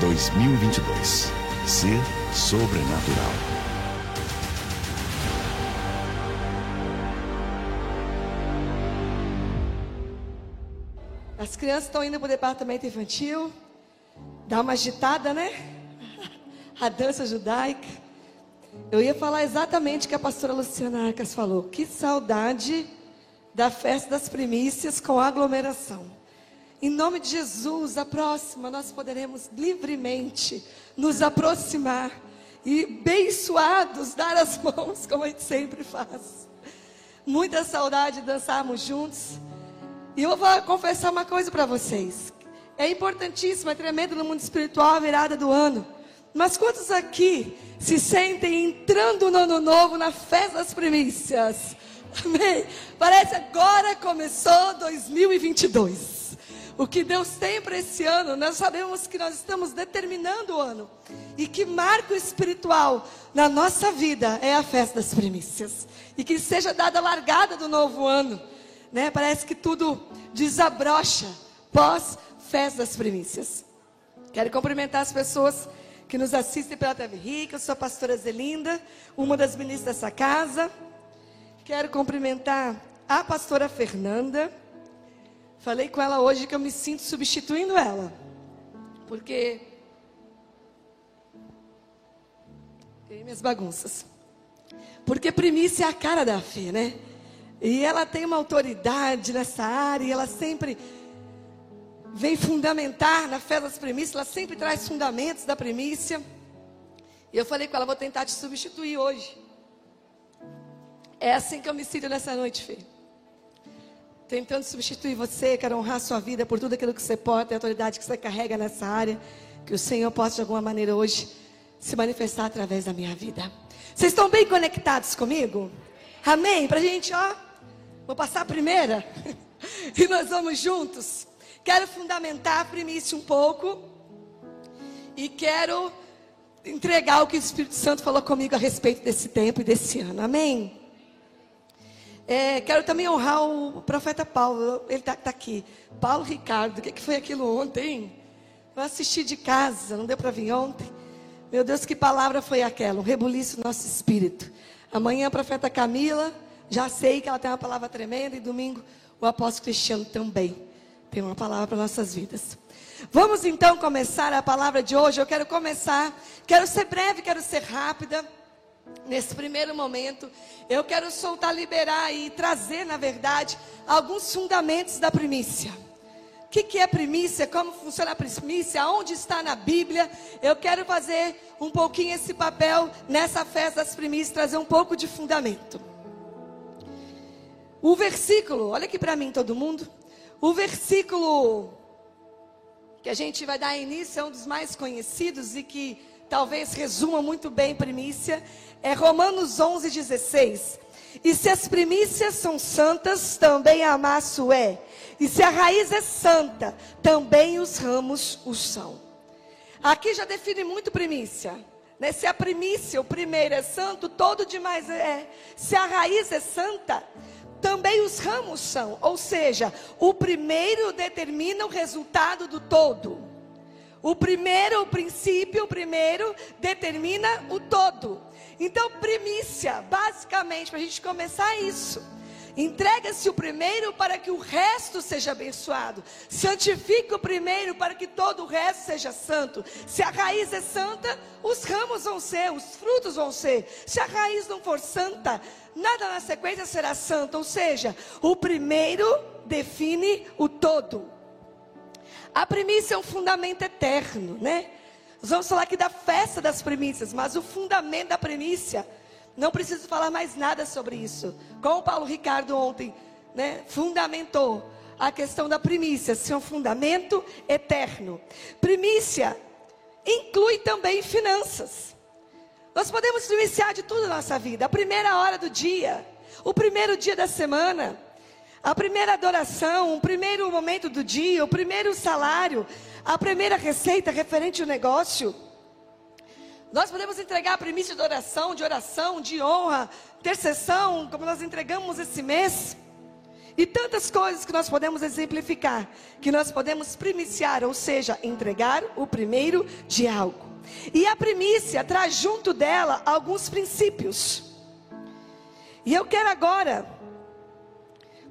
2022. Ser sobrenatural. As crianças estão indo para o departamento infantil. Dá uma agitada, né? A dança judaica. Eu ia falar exatamente o que a pastora Luciana Arcas falou. Que saudade da festa das primícias com aglomeração. Em nome de Jesus, a próxima nós poderemos livremente nos aproximar e bem suados dar as mãos, como a gente sempre faz. Muita saudade de dançarmos juntos. E eu vou confessar uma coisa para vocês. É importantíssimo, é tremendo no mundo espiritual a virada do ano. Mas quantos aqui se sentem entrando no ano novo na festa das primícias? Amém? Parece agora começou 2022 o que Deus tem para esse ano, nós sabemos que nós estamos determinando o ano. E que marco espiritual na nossa vida é a festa das primícias. E que seja dada a largada do novo ano. Né? Parece que tudo desabrocha pós festa das primícias. Quero cumprimentar as pessoas que nos assistem pela TV Rica. Eu sou a pastora Zelinda, uma das ministras dessa casa. Quero cumprimentar a pastora Fernanda Falei com ela hoje que eu me sinto substituindo ela. Porque. Tem minhas bagunças. Porque primícia é a cara da fé, né? E ela tem uma autoridade nessa área, e ela sempre vem fundamentar na fé das primícias, ela sempre traz fundamentos da primícia. E eu falei com ela, vou tentar te substituir hoje. É assim que eu me sinto nessa noite, Fê tentando substituir você, quero honrar sua vida por tudo aquilo que você pode, a autoridade que você carrega nessa área, que o Senhor possa de alguma maneira hoje se manifestar através da minha vida. Vocês estão bem conectados comigo? Amém? Pra gente, ó, vou passar a primeira e nós vamos juntos. Quero fundamentar a primícia um pouco e quero entregar o que o Espírito Santo falou comigo a respeito desse tempo e desse ano. Amém? É, quero também honrar o profeta Paulo, ele está tá aqui. Paulo Ricardo, o que, que foi aquilo ontem? Eu assisti de casa, não deu para vir ontem. Meu Deus, que palavra foi aquela? Um rebuliço no nosso espírito. Amanhã a profeta Camila, já sei que ela tem uma palavra tremenda. E domingo o apóstolo Cristiano também tem uma palavra para nossas vidas. Vamos então começar a palavra de hoje. Eu quero começar, quero ser breve, quero ser rápida. Nesse primeiro momento, eu quero soltar, liberar e trazer, na verdade, alguns fundamentos da primícia. O que, que é primícia? Como funciona a primícia? Onde está na Bíblia? Eu quero fazer um pouquinho esse papel nessa festa das primícias, trazer um pouco de fundamento. O versículo, olha aqui para mim todo mundo. O versículo que a gente vai dar início é um dos mais conhecidos e que talvez resuma muito bem primícia é Romanos 11, 16. E se as primícias são santas, também a massa é. E se a raiz é santa, também os ramos o são. Aqui já define muito primícia. Né? Se a primícia, o primeiro é santo, todo demais é. Se a raiz é santa, também os ramos são. Ou seja, o primeiro determina o resultado do todo. O primeiro, o princípio, o primeiro determina o todo. Então, primícia, basicamente, para a gente começar isso. Entrega-se o primeiro para que o resto seja abençoado. Santifica o primeiro para que todo o resto seja santo. Se a raiz é santa, os ramos vão ser, os frutos vão ser. Se a raiz não for santa, nada na sequência será santo. Ou seja, o primeiro define o todo. A primícia é um fundamento eterno, né? Nós vamos falar aqui da festa das primícias, mas o fundamento da primícia, não preciso falar mais nada sobre isso. Como o Paulo Ricardo ontem né, fundamentou a questão da primícia, ser um fundamento eterno. Primícia inclui também finanças. Nós podemos primiciar de tudo na nossa vida. A primeira hora do dia, o primeiro dia da semana, a primeira adoração, o primeiro momento do dia, o primeiro salário, a primeira receita referente ao negócio. Nós podemos entregar a primícia de oração, de oração, de honra, intercessão, como nós entregamos esse mês. E tantas coisas que nós podemos exemplificar, que nós podemos primiciar, ou seja, entregar o primeiro de algo. E a primícia traz junto dela alguns princípios. E eu quero agora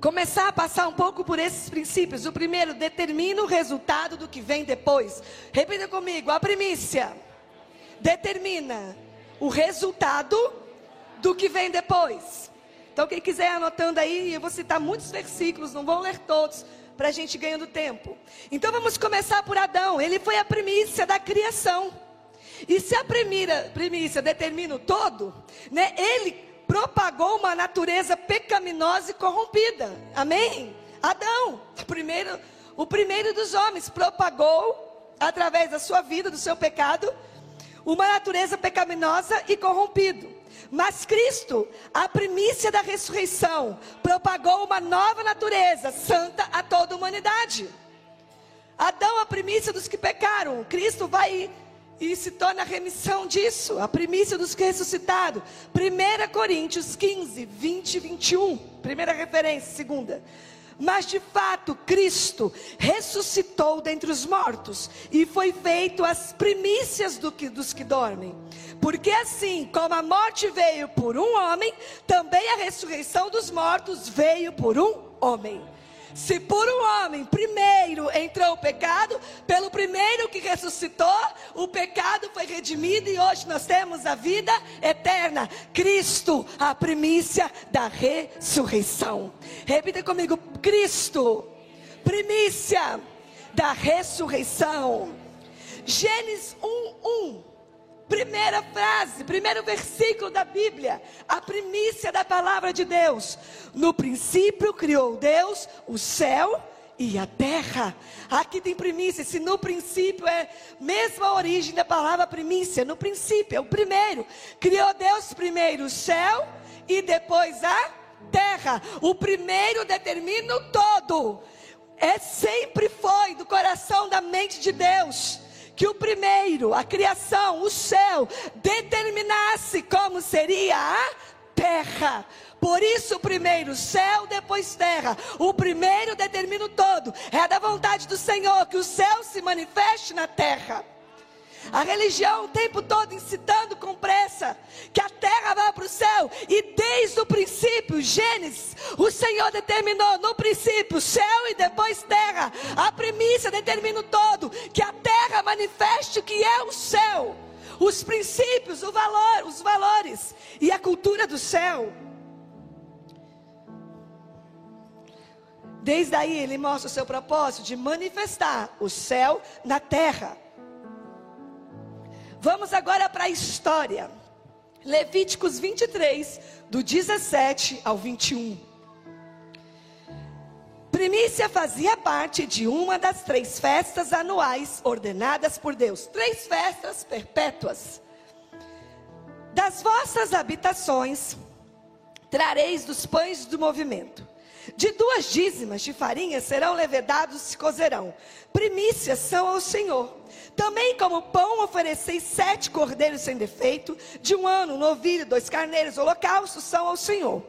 começar a passar um pouco por esses princípios. O primeiro, determina o resultado do que vem depois. Repita comigo: a primícia determina o resultado do que vem depois. Então, quem quiser anotando aí, eu vou citar muitos versículos, não vou ler todos, para a gente ganhando tempo. Então, vamos começar por Adão. Ele foi a primícia da criação. E se a primeira primícia determina o todo, né, ele propagou uma natureza pecaminosa e corrompida. Amém? Adão, o primeiro, o primeiro dos homens, propagou através da sua vida, do seu pecado, uma natureza pecaminosa e corrompida. Mas Cristo, a primícia da ressurreição, propagou uma nova natureza santa a toda a humanidade. Adão, a primícia dos que pecaram. Cristo vai e se torna a remissão disso, a primícia dos que ressuscitaram. 1 Coríntios 15, 20 e 21. Primeira referência, segunda. Mas de fato, Cristo ressuscitou dentre os mortos e foi feito as primícias do que, dos que dormem. Porque assim como a morte veio por um homem, também a ressurreição dos mortos veio por um homem. Se por um homem primeiro entrou o pecado, pelo primeiro que ressuscitou, o pecado foi redimido e hoje nós temos a vida eterna. Cristo, a primícia da ressurreição. Repita comigo: Cristo, primícia da ressurreição. Gênesis 1, 1. Primeira frase, primeiro versículo da Bíblia, a primícia da palavra de Deus. No princípio criou Deus o céu e a terra. Aqui tem primícia. Se no princípio é mesma origem da palavra primícia, no princípio é o primeiro. Criou Deus primeiro o céu e depois a terra. O primeiro determina o todo. É sempre foi do coração da mente de Deus que o primeiro, a criação, o céu, determinasse como seria a terra. Por isso, primeiro céu, depois terra. O primeiro determina o todo. É da vontade do Senhor que o céu se manifeste na terra. A religião o tempo todo incitando com pressa que a terra vá para o céu. E desde o princípio, Gênesis, o Senhor determinou no princípio céu e depois terra. A primícia determina o todo, que a terra manifeste o que é o céu. Os princípios, o valor, os valores e a cultura do céu. Desde aí ele mostra o seu propósito de manifestar o céu na terra. Vamos agora para a história. Levíticos 23, do 17 ao 21. Primícia fazia parte de uma das três festas anuais ordenadas por Deus. Três festas perpétuas. Das vossas habitações trareis dos pães do movimento. De duas dízimas de farinha serão levedados e cozerão. Primícias são ao Senhor. Também como pão ofereceis sete cordeiros sem defeito, de um ano, um novilho, dois carneiros, holocaustos são ao Senhor.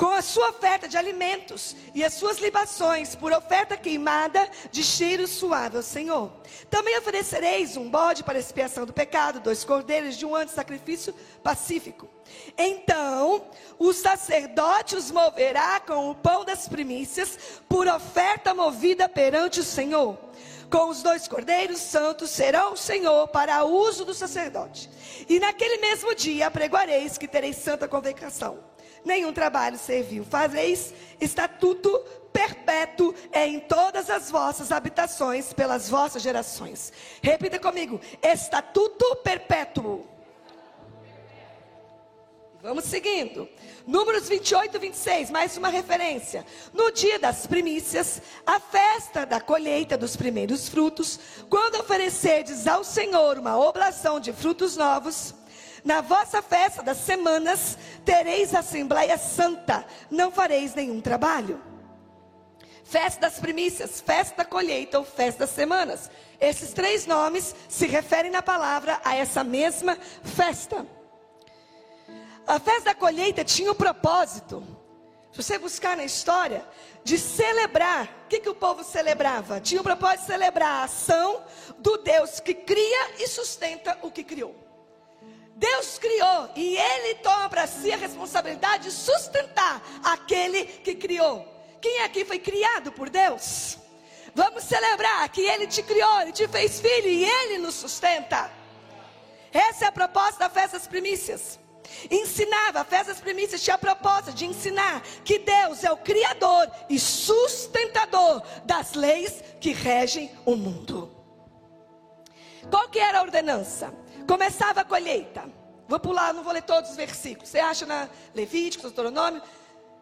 Com a sua oferta de alimentos e as suas libações, por oferta queimada de cheiro suave ao Senhor. Também oferecereis um bode para expiação do pecado, dois cordeiros de um ano de sacrifício pacífico. Então o sacerdote os moverá com o pão das primícias, por oferta movida perante o Senhor com os dois cordeiros santos serão o Senhor para uso do sacerdote. E naquele mesmo dia apregoareis que tereis santa convocação. Nenhum trabalho servil fareis, estatuto perpétuo em todas as vossas habitações pelas vossas gerações. Repita comigo: estatuto perpétuo. Vamos seguindo. Números 28 e 26, mais uma referência. No dia das primícias, a festa da colheita dos primeiros frutos, quando oferecerdes ao Senhor uma oblação de frutos novos, na vossa festa das semanas tereis assembleia santa, não fareis nenhum trabalho. Festa das primícias, festa da colheita ou festa das semanas. Esses três nomes se referem na palavra a essa mesma festa. A festa da colheita tinha o propósito Se você buscar na história, de celebrar, o que, que o povo celebrava? Tinha o propósito de celebrar a ação do Deus que cria e sustenta o que criou. Deus criou e Ele toma para si a responsabilidade de sustentar aquele que criou. Quem aqui foi criado por Deus? Vamos celebrar que Ele te criou, Ele te fez filho e Ele nos sustenta. Essa é a proposta da festa das primícias. Ensinava, a festa das primícias tinha a proposta de ensinar que Deus é o Criador e sustentador das leis que regem o mundo. Qual que era a ordenança? Começava a colheita. Vou pular, não vou ler todos os versículos. Você acha na Levítico, Deuteronômio?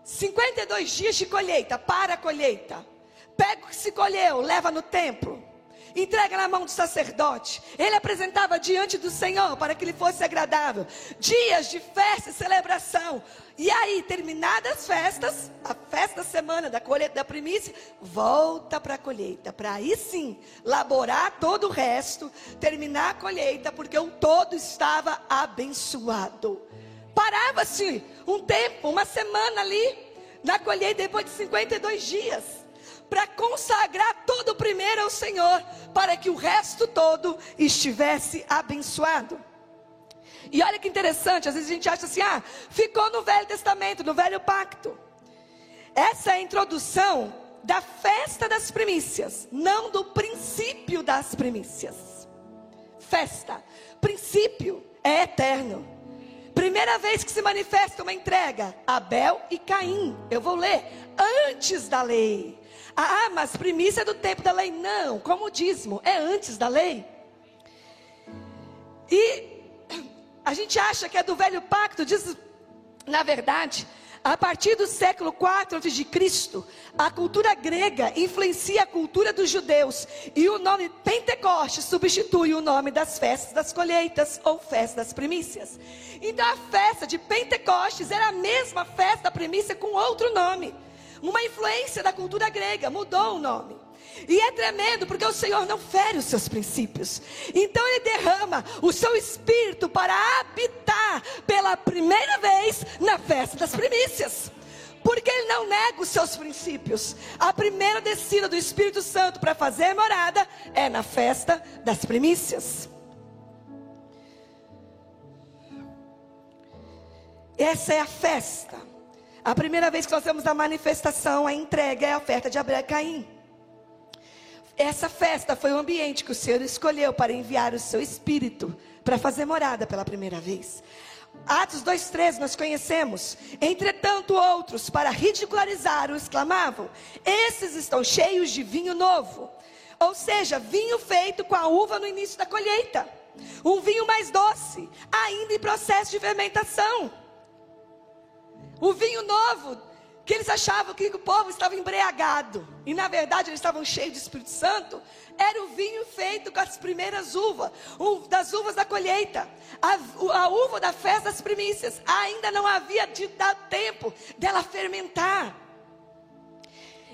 52 dias de colheita, para a colheita. Pega o que se colheu, leva no templo entrega na mão do sacerdote. Ele apresentava diante do Senhor para que lhe fosse agradável. Dias de festa e celebração. E aí, terminadas as festas, a festa da semana da colheita da primícia, volta para a colheita, para aí sim laborar todo o resto, terminar a colheita, porque o todo estava abençoado. Parava-se um tempo, uma semana ali, na colheita, depois de 52 dias para consagrar todo o primeiro ao Senhor, para que o resto todo estivesse abençoado. E olha que interessante, às vezes a gente acha assim, ah, ficou no Velho Testamento, no Velho Pacto. Essa é a introdução da festa das primícias, não do princípio das primícias. Festa, princípio é eterno. Primeira vez que se manifesta uma entrega, Abel e Caim. Eu vou ler antes da lei. Ah, mas primícia é do tempo da lei. Não, como o dízimo, é antes da lei. E a gente acha que é do velho pacto, diz, na verdade, a partir do século IV a.C., a cultura grega influencia a cultura dos judeus e o nome Pentecoste substitui o nome das festas das colheitas ou festa das primícias. Então a festa de Pentecostes era a mesma festa da primícia com outro nome uma influência da cultura grega, mudou o nome. E é tremendo porque o Senhor não fere os seus princípios. Então Ele derrama o seu espírito para habitar pela primeira vez na festa das primícias. Porque Ele não nega os seus princípios. A primeira descida do Espírito Santo para fazer morada é na festa das primícias. Essa é a festa a primeira vez que nós temos a manifestação, a entrega, é a oferta de Abraão e Caim. Essa festa foi o ambiente que o Senhor escolheu para enviar o seu Espírito para fazer morada pela primeira vez. Atos 2,13 nós conhecemos. Entretanto, outros, para ridicularizar, o exclamavam: Esses estão cheios de vinho novo. Ou seja, vinho feito com a uva no início da colheita. Um vinho mais doce, ainda em processo de fermentação. O vinho novo, que eles achavam que o povo estava embriagado, e na verdade eles estavam cheios de Espírito Santo, era o vinho feito com as primeiras uvas, das uvas da colheita, a, a uva da festa das primícias. Ainda não havia dado tempo dela fermentar.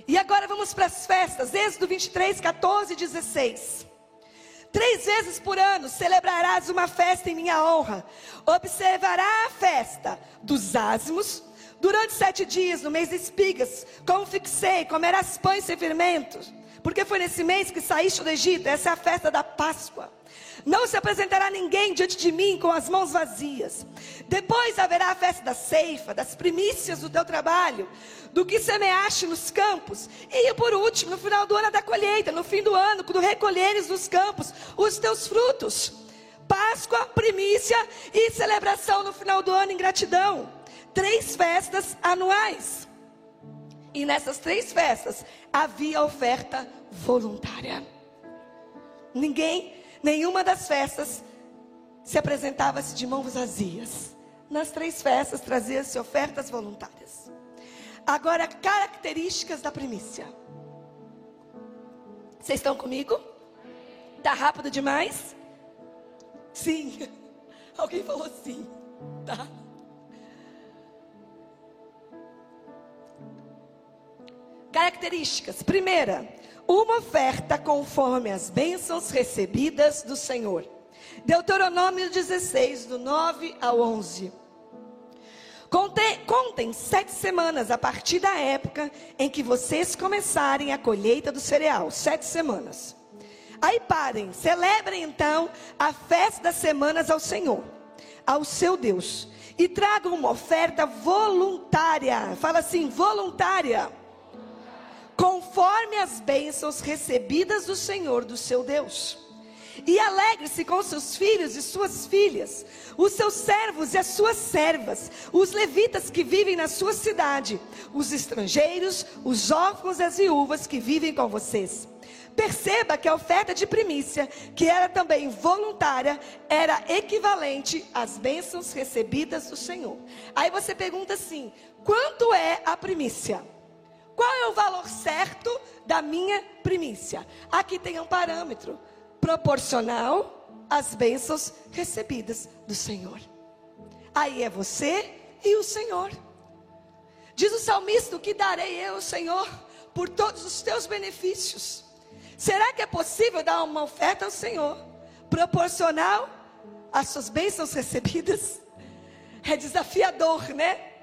E agora vamos para as festas, Êxodo 23, 14 e 16. Três vezes por ano celebrarás uma festa em minha honra. Observará a festa dos asmos, Durante sete dias, no mês de espigas, como fixei, comerás pães sem fermentos. Porque foi nesse mês que saíste do Egito, essa é a festa da Páscoa. Não se apresentará ninguém diante de mim com as mãos vazias. Depois haverá a festa da ceifa, das primícias do teu trabalho, do que semeaste nos campos. E por último, no final do ano da colheita, no fim do ano, quando recolheres dos campos os teus frutos. Páscoa, primícia e celebração no final do ano em gratidão três festas anuais. E nessas três festas havia oferta voluntária. Ninguém, nenhuma das festas se apresentava-se de mãos vazias. Nas três festas trazia-se ofertas voluntárias. Agora, características da primícia. Vocês estão comigo? Tá rápido demais? Sim. Alguém falou sim. Tá. Características. Primeira, uma oferta conforme as bênçãos recebidas do Senhor. Deuteronômio 16, do 9 ao 11. Contem, contem sete semanas a partir da época em que vocês começarem a colheita do cereal. Sete semanas. Aí parem, celebrem então a festa das semanas ao Senhor, ao seu Deus, e tragam uma oferta voluntária. Fala assim, voluntária. Conforme as bênçãos recebidas do Senhor, do seu Deus. E alegre-se com seus filhos e suas filhas, os seus servos e as suas servas, os levitas que vivem na sua cidade, os estrangeiros, os órfãos e as viúvas que vivem com vocês. Perceba que a oferta de primícia, que era também voluntária, era equivalente às bênçãos recebidas do Senhor. Aí você pergunta assim: quanto é a primícia? Qual é o valor certo da minha primícia? Aqui tem um parâmetro proporcional às bênçãos recebidas do Senhor. Aí é você e o Senhor. Diz o salmista: O que darei eu, Senhor, por todos os teus benefícios? Será que é possível dar uma oferta ao Senhor proporcional às suas bênçãos recebidas? É desafiador, né?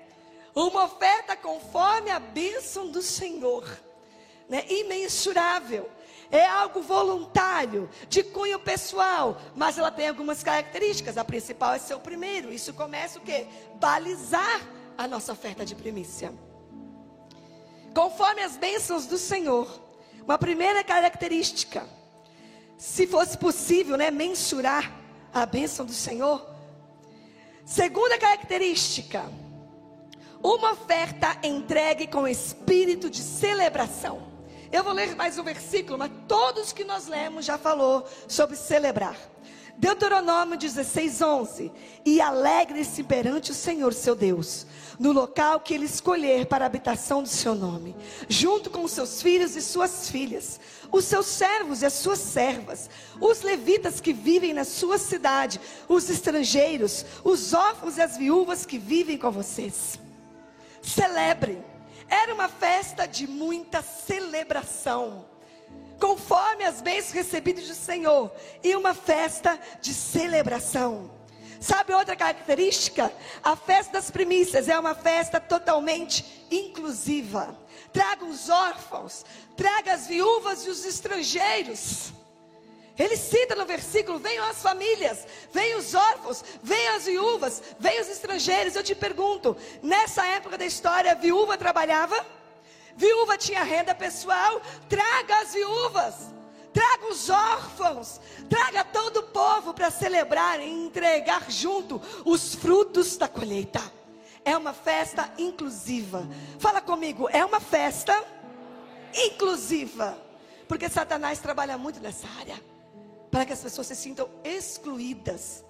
Uma oferta conforme a bênção do Senhor, né? Imensurável. É algo voluntário, de cunho pessoal, mas ela tem algumas características. A principal é ser o primeiro. Isso começa o quê? Balizar a nossa oferta de primícia. Conforme as bênçãos do Senhor. Uma primeira característica, se fosse possível, né, mensurar a bênção do Senhor. Segunda característica, uma oferta entregue com espírito de celebração. Eu vou ler mais um versículo, mas todos que nós lemos já falou sobre celebrar. Deuteronômio 16, 11. E alegre-se perante o Senhor seu Deus, no local que ele escolher para a habitação do seu nome, junto com os seus filhos e suas filhas, os seus servos e as suas servas, os levitas que vivem na sua cidade, os estrangeiros, os órfãos e as viúvas que vivem com vocês. Celebrem. Era uma festa de muita celebração conforme as bênçãos recebidas do Senhor, e uma festa de celebração. Sabe outra característica? A festa das primícias é uma festa totalmente inclusiva. Traga os órfãos, traga as viúvas e os estrangeiros. Ele cita no versículo: venham as famílias, venham os órfãos, venham as viúvas, venham os estrangeiros. Eu te pergunto: nessa época da história, a viúva trabalhava? Viúva tinha renda pessoal, traga as viúvas, traga os órfãos, traga todo o povo para celebrar e entregar junto os frutos da colheita. É uma festa inclusiva. Fala comigo, é uma festa inclusiva. Porque Satanás trabalha muito nessa área. Para que as pessoas se sintam excluídas.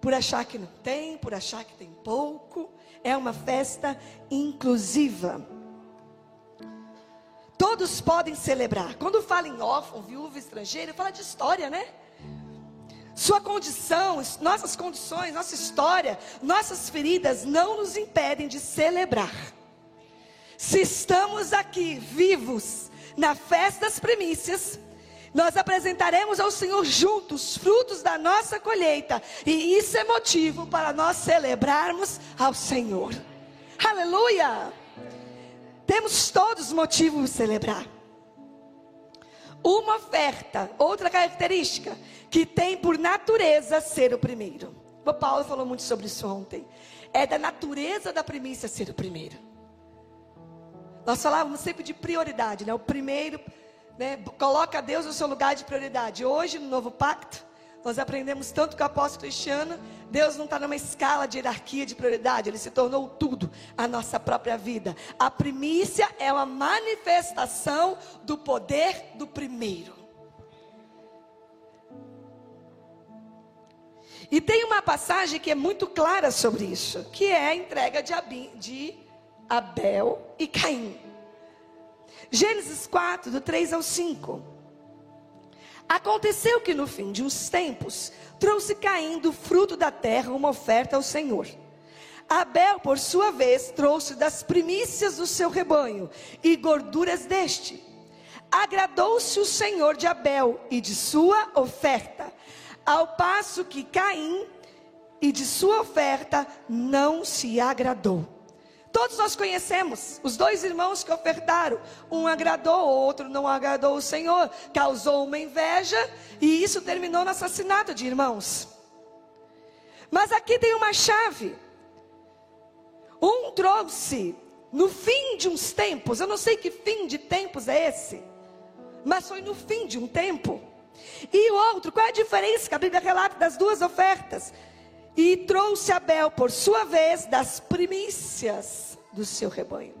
Por achar que não tem, por achar que tem pouco. É uma festa inclusiva. Todos podem celebrar. Quando fala em órfão, viúva, estrangeiro, fala de história, né? Sua condição, nossas condições, nossa história, nossas feridas não nos impedem de celebrar. Se estamos aqui vivos na festa das primícias, nós apresentaremos ao Senhor juntos frutos da nossa colheita, e isso é motivo para nós celebrarmos ao Senhor. Aleluia! Temos todos motivo de celebrar. Uma oferta, outra característica, que tem por natureza ser o primeiro. O Paulo falou muito sobre isso ontem. É da natureza da primícia ser o primeiro. Nós falávamos sempre de prioridade, né? O primeiro, né? coloca Deus no seu lugar de prioridade. Hoje, no novo pacto, nós aprendemos tanto com o apóstolo Cristiano, Deus não está numa escala de hierarquia de prioridade, Ele se tornou tudo, a nossa própria vida. A primícia é uma manifestação do poder do primeiro. E tem uma passagem que é muito clara sobre isso, que é a entrega de, Abel e Caim. Gênesis 4, do 3 ao 5. Aconteceu que no fim de uns tempos, trouxe caindo fruto da terra uma oferta ao Senhor. Abel, por sua vez, trouxe das primícias do seu rebanho e gorduras deste. Agradou-se o Senhor de Abel e de sua oferta, ao passo que Caim e de sua oferta não se agradou. Todos nós conhecemos os dois irmãos que ofertaram. Um agradou, o outro não agradou o Senhor. Causou uma inveja e isso terminou no assassinato de irmãos. Mas aqui tem uma chave. Um trouxe no fim de uns tempos, eu não sei que fim de tempos é esse, mas foi no fim de um tempo. E o outro, qual é a diferença que a Bíblia relata das duas ofertas? E trouxe Abel, por sua vez, das primícias do seu rebanho.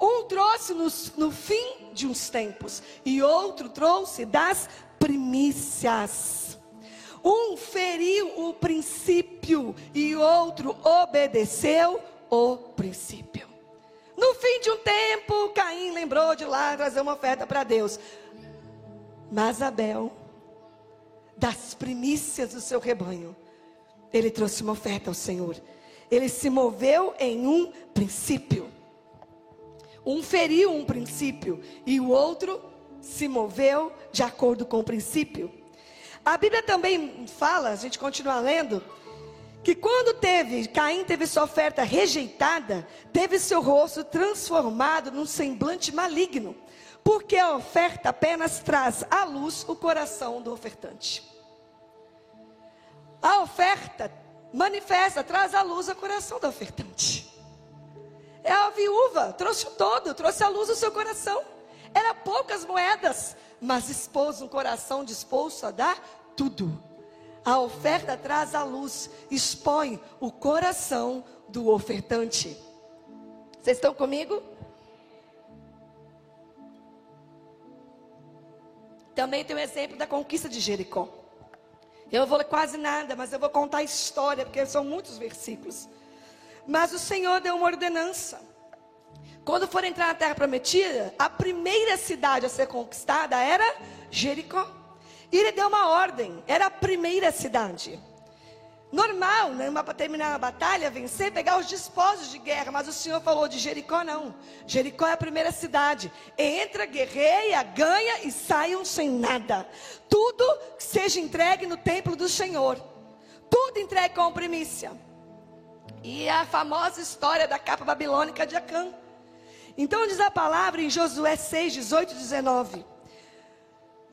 Um trouxe no, no fim de uns tempos, e outro trouxe das primícias. Um feriu o princípio, e outro obedeceu o princípio. No fim de um tempo, Caim lembrou de lá trazer uma oferta para Deus. Mas Abel, das primícias do seu rebanho, ele trouxe uma oferta ao Senhor. Ele se moveu em um princípio. Um feriu um princípio e o outro se moveu de acordo com o princípio. A Bíblia também fala, a gente continua lendo, que quando teve, Caim teve sua oferta rejeitada, teve seu rosto transformado num semblante maligno, porque a oferta apenas traz à luz o coração do ofertante. A oferta manifesta, traz à luz o coração do ofertante. É a viúva, trouxe o todo, trouxe à luz o seu coração. Era poucas moedas, mas expôs um coração disposto a dar tudo. A oferta traz à luz, expõe o coração do ofertante. Vocês estão comigo? Também tem o exemplo da conquista de Jericó. Eu não vou ler quase nada, mas eu vou contar a história, porque são muitos versículos. Mas o Senhor deu uma ordenança. Quando for entrar na terra prometida, a primeira cidade a ser conquistada era Jericó. E ele deu uma ordem, era a primeira cidade. Normal, né, para terminar a batalha, vencer, pegar os despojos de guerra, mas o Senhor falou de Jericó não. Jericó é a primeira cidade. Entra, guerreia, ganha e saiam sem nada. Tudo seja entregue no templo do Senhor. Tudo entregue com primícia. E a famosa história da capa babilônica de Acã. Então diz a palavra em Josué 6, 18 e 19.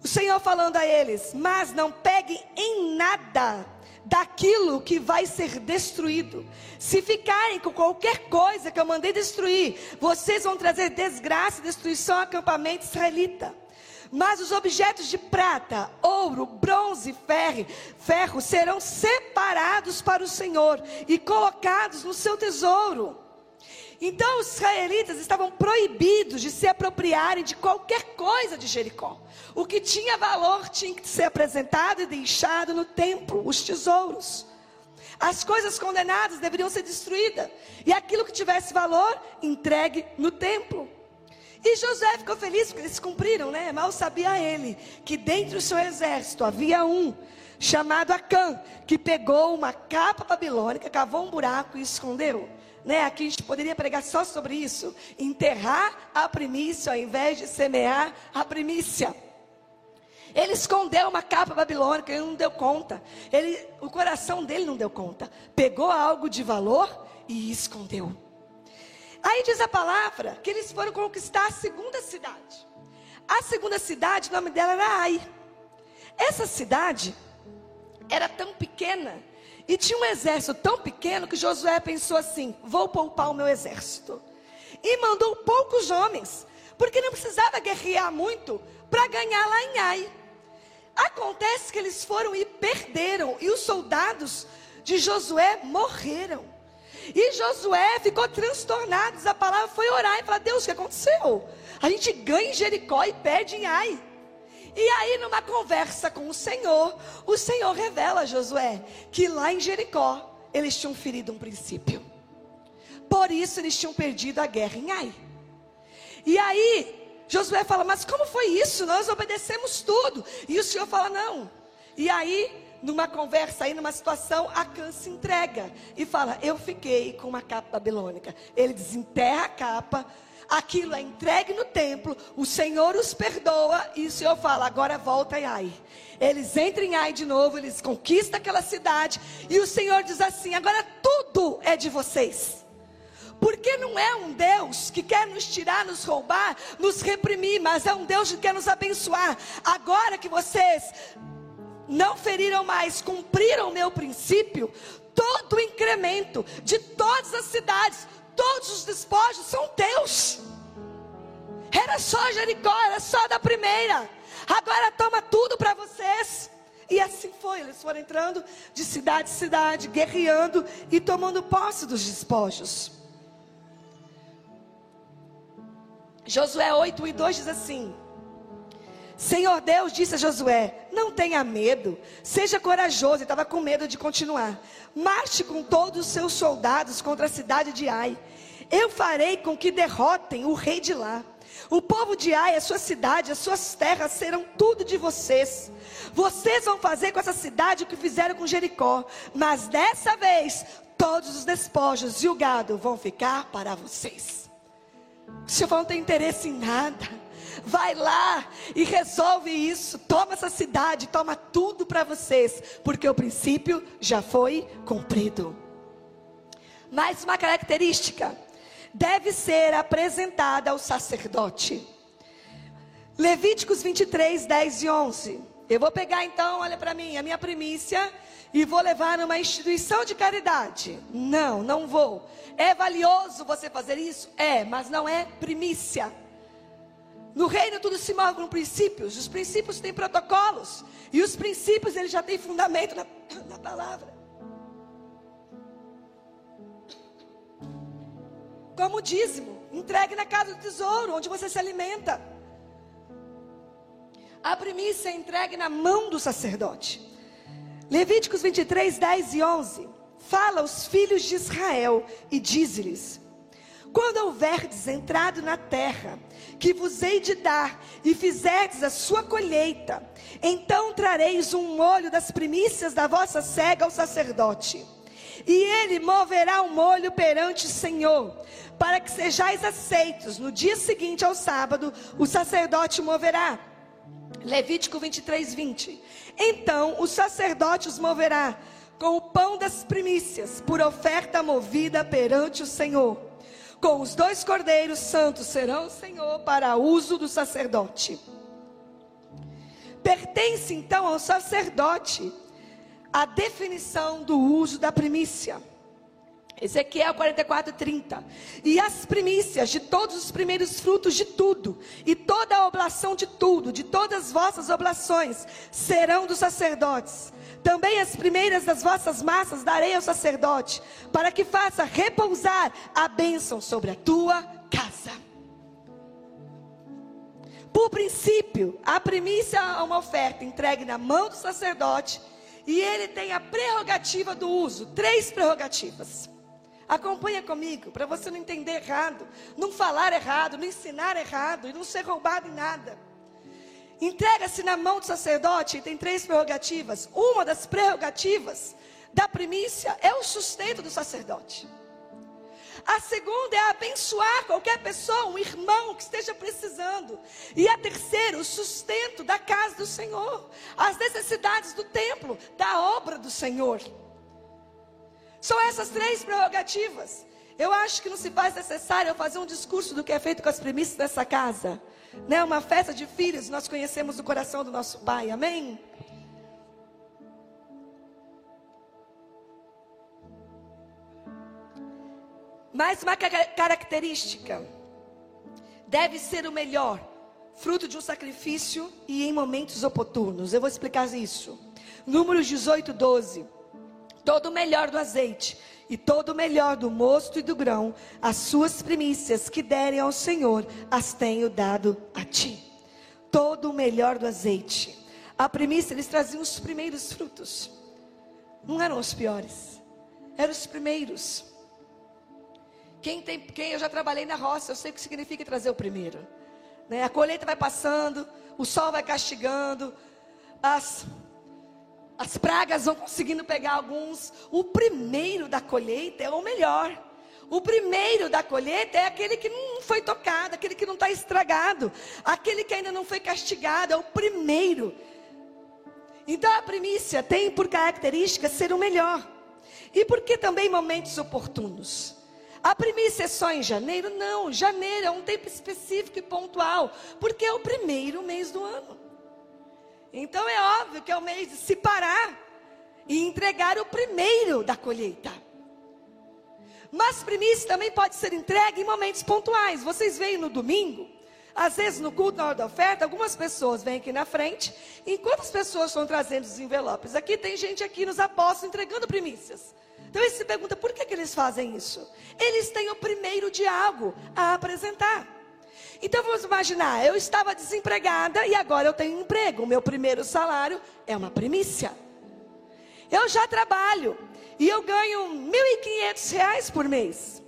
O Senhor falando a eles: Mas não peguem em nada daquilo que vai ser destruído. Se ficarem com qualquer coisa que eu mandei destruir, vocês vão trazer desgraça e destruição ao acampamento israelita. Mas os objetos de prata, ouro, bronze, ferro, ferro serão separados para o Senhor e colocados no seu tesouro. Então os israelitas estavam proibidos de se apropriarem de qualquer coisa de Jericó. O que tinha valor tinha que ser apresentado e deixado no templo, os tesouros. As coisas condenadas deveriam ser destruídas. E aquilo que tivesse valor, entregue no templo. E José ficou feliz porque eles cumpriram, né? Mal sabia ele que dentro do seu exército havia um chamado Acã, que pegou uma capa babilônica, cavou um buraco e escondeu. Né? Aqui a gente poderia pregar só sobre isso. Enterrar a primícia ao invés de semear a primícia. Ele escondeu uma capa babilônica, ele não deu conta. Ele, o coração dele não deu conta. Pegou algo de valor e escondeu. Aí diz a palavra que eles foram conquistar a segunda cidade. A segunda cidade, o nome dela era Ai. Essa cidade era tão pequena e tinha um exército tão pequeno que Josué pensou assim: vou poupar o meu exército. E mandou poucos homens, porque não precisava guerrear muito para ganhar lá em Ai. Acontece que eles foram e perderam, e os soldados de Josué morreram. E Josué ficou transtornado. A palavra foi orar e falar: Deus, o que aconteceu? A gente ganha em Jericó e perde em Ai. E aí, numa conversa com o Senhor, o Senhor revela a Josué que lá em Jericó eles tinham ferido um princípio. Por isso eles tinham perdido a guerra em Ai. E aí, Josué fala: Mas como foi isso? Nós obedecemos tudo. E o Senhor fala: Não. E aí, numa conversa aí, numa situação, Acã se entrega e fala: Eu fiquei com uma capa babilônica. Ele desenterra a capa aquilo é entregue no templo, o Senhor os perdoa e o Senhor fala: agora volta e Ai. Eles entram em Ai de novo, eles conquistam aquela cidade e o Senhor diz assim: agora tudo é de vocês. Porque não é um Deus que quer nos tirar, nos roubar, nos reprimir, mas é um Deus que quer nos abençoar. Agora que vocês não feriram mais, cumpriram o meu princípio, todo o incremento de todas as cidades, todos os despojos são teus. Era só Jericó, era só da primeira. Agora toma tudo para vocês. E assim foi, eles foram entrando de cidade em cidade, guerreando e tomando posse dos despojos. Josué 8 e 2 diz assim: Senhor Deus disse a Josué: Não tenha medo, seja corajoso. Estava com medo de continuar. Marche com todos os seus soldados contra a cidade de Ai. Eu farei com que derrotem o rei de lá. O povo de Ai, a sua cidade, as suas terras serão tudo de vocês. Vocês vão fazer com essa cidade o que fizeram com Jericó. Mas dessa vez, todos os despojos e o gado vão ficar para vocês. O senhor não tem interesse em nada. Vai lá e resolve isso. Toma essa cidade, toma tudo para vocês, porque o princípio já foi cumprido. Mais uma característica deve ser apresentada ao sacerdote. Levíticos 23, 10 e 11. Eu vou pegar então, olha para mim, a minha primícia e vou levar numa instituição de caridade. Não, não vou. É valioso você fazer isso? É, mas não é primícia. No reino tudo se move com princípios. Os princípios têm protocolos. E os princípios eles já têm fundamento na, na palavra. Como o dízimo, entregue na casa do tesouro, onde você se alimenta. A primícia é entregue na mão do sacerdote. Levíticos 23, 10 e 11. Fala aos filhos de Israel e diz-lhes: quando houverdes entrado na terra, que vos hei de dar, e fizerdes a sua colheita, então trareis um molho das primícias da vossa cega ao sacerdote. E ele moverá o molho perante o Senhor, para que sejais aceitos. No dia seguinte ao sábado, o sacerdote moverá. Levítico 23, 20. Então o sacerdote os moverá com o pão das primícias, por oferta movida perante o Senhor com os dois cordeiros santos serão o Senhor para uso do sacerdote. Pertence então ao sacerdote a definição do uso da primícia. Ezequiel 44, 30. E as primícias de todos os primeiros frutos de tudo, e toda a oblação de tudo, de todas as vossas oblações, serão dos sacerdotes. Também as primeiras das vossas massas darei ao sacerdote, para que faça repousar a bênção sobre a tua casa. Por princípio, a primícia é uma oferta entregue na mão do sacerdote, e ele tem a prerrogativa do uso três prerrogativas. Acompanha comigo, para você não entender errado, não falar errado, não ensinar errado e não ser roubado em nada. Entrega-se na mão do sacerdote e tem três prerrogativas. Uma das prerrogativas da primícia é o sustento do sacerdote. A segunda é abençoar qualquer pessoa, um irmão que esteja precisando. E a terceira, o sustento da casa do Senhor, as necessidades do templo, da obra do Senhor. São essas três prerrogativas. Eu acho que não se faz necessário eu fazer um discurso do que é feito com as premissas dessa casa. Né? Uma festa de filhos, nós conhecemos o coração do nosso Pai, amém? Mais uma característica: deve ser o melhor, fruto de um sacrifício e em momentos oportunos. Eu vou explicar isso. Números 18, 12 todo o melhor do azeite e todo o melhor do mosto e do grão, as suas primícias que derem ao Senhor, as tenho dado a ti. Todo o melhor do azeite. A primícia, eles traziam os primeiros frutos. Não eram os piores, eram os primeiros. Quem tem, quem eu já trabalhei na roça, eu sei o que significa trazer o primeiro. Né? A colheita vai passando, o sol vai castigando, as as pragas vão conseguindo pegar alguns. O primeiro da colheita é o melhor. O primeiro da colheita é aquele que não foi tocado, aquele que não está estragado, aquele que ainda não foi castigado, é o primeiro. Então a primícia tem por característica ser o melhor. E por que também momentos oportunos? A primícia é só em janeiro? Não, janeiro é um tempo específico e pontual, porque é o primeiro mês do ano. Então é óbvio que é o mês de se parar e entregar o primeiro da colheita. Mas primícia também pode ser entregue em momentos pontuais. Vocês veem no domingo, às vezes no culto, na hora da oferta, algumas pessoas vêm aqui na frente, enquanto as pessoas estão trazendo os envelopes. Aqui tem gente aqui nos apóstolos entregando primícias. Então ele se pergunta por que, que eles fazem isso? Eles têm o primeiro de algo a apresentar. Então vamos imaginar, eu estava desempregada e agora eu tenho emprego. O meu primeiro salário é uma primícia. Eu já trabalho, e eu ganho R$ 1.500 por mês.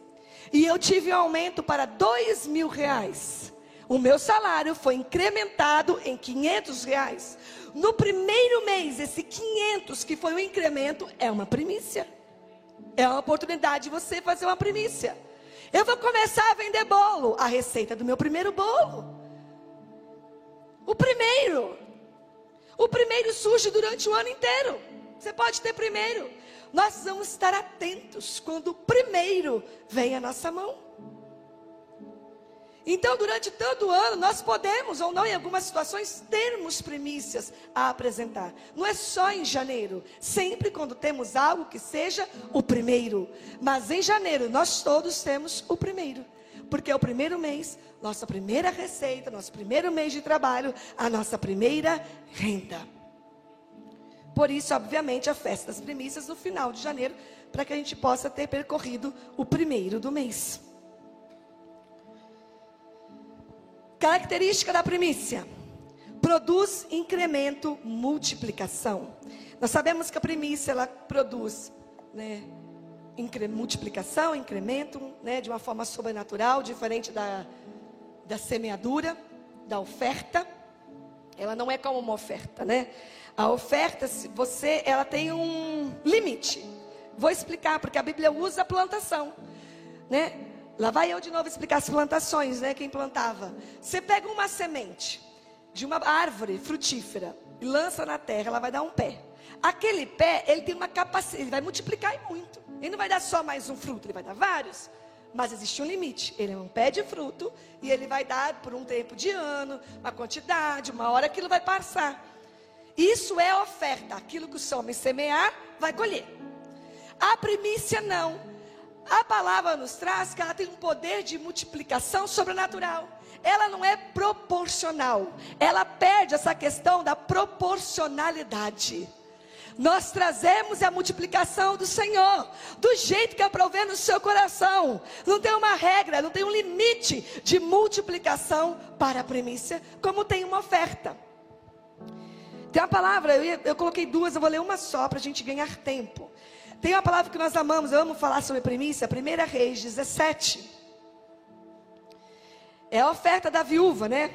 E eu tive um aumento para R$ mil reais. O meu salário foi incrementado em 500 reais. No primeiro mês, esse 500 que foi o incremento é uma primícia. É uma oportunidade de você fazer uma primícia. Eu vou começar a vender bolo. A receita do meu primeiro bolo. O primeiro. O primeiro surge durante o ano inteiro. Você pode ter primeiro nós vamos estar atentos quando o primeiro vem à nossa mão. Então, durante todo o ano, nós podemos, ou não, em algumas situações, termos primícias a apresentar. Não é só em janeiro, sempre quando temos algo que seja o primeiro. Mas em janeiro, nós todos temos o primeiro. Porque é o primeiro mês, nossa primeira receita, nosso primeiro mês de trabalho, a nossa primeira renda. Por isso, obviamente, a festa das primícias no final de janeiro, para que a gente possa ter percorrido o primeiro do mês. Característica da primícia: produz incremento, multiplicação. Nós sabemos que a primícia ela produz, né, incre, multiplicação, incremento, né, de uma forma sobrenatural, diferente da, da semeadura, da oferta. Ela não é como uma oferta, né? A oferta, você, ela tem um limite. Vou explicar, porque a Bíblia usa a plantação, né? Lá vai eu de novo explicar as plantações, né? Quem plantava. Você pega uma semente de uma árvore frutífera e lança na terra, ela vai dar um pé. Aquele pé, ele tem uma capacidade, ele vai multiplicar muito. Ele não vai dar só mais um fruto, ele vai dar vários. Mas existe um limite. Ele é um pé de fruto e ele vai dar por um tempo de ano, uma quantidade, uma hora aquilo vai passar. Isso é oferta. Aquilo que o homem semear, vai colher. A primícia não. A palavra nos traz que ela tem um poder de multiplicação sobrenatural. Ela não é proporcional. Ela perde essa questão da proporcionalidade. Nós trazemos a multiplicação do Senhor, do jeito que aprover no seu coração. Não tem uma regra, não tem um limite de multiplicação para a primícia, como tem uma oferta. Tem uma palavra, eu, eu coloquei duas, eu vou ler uma só para a gente ganhar tempo. Tem uma palavra que nós amamos, eu amo falar sobre primícia, 1 Reis 17. É a oferta da viúva, né?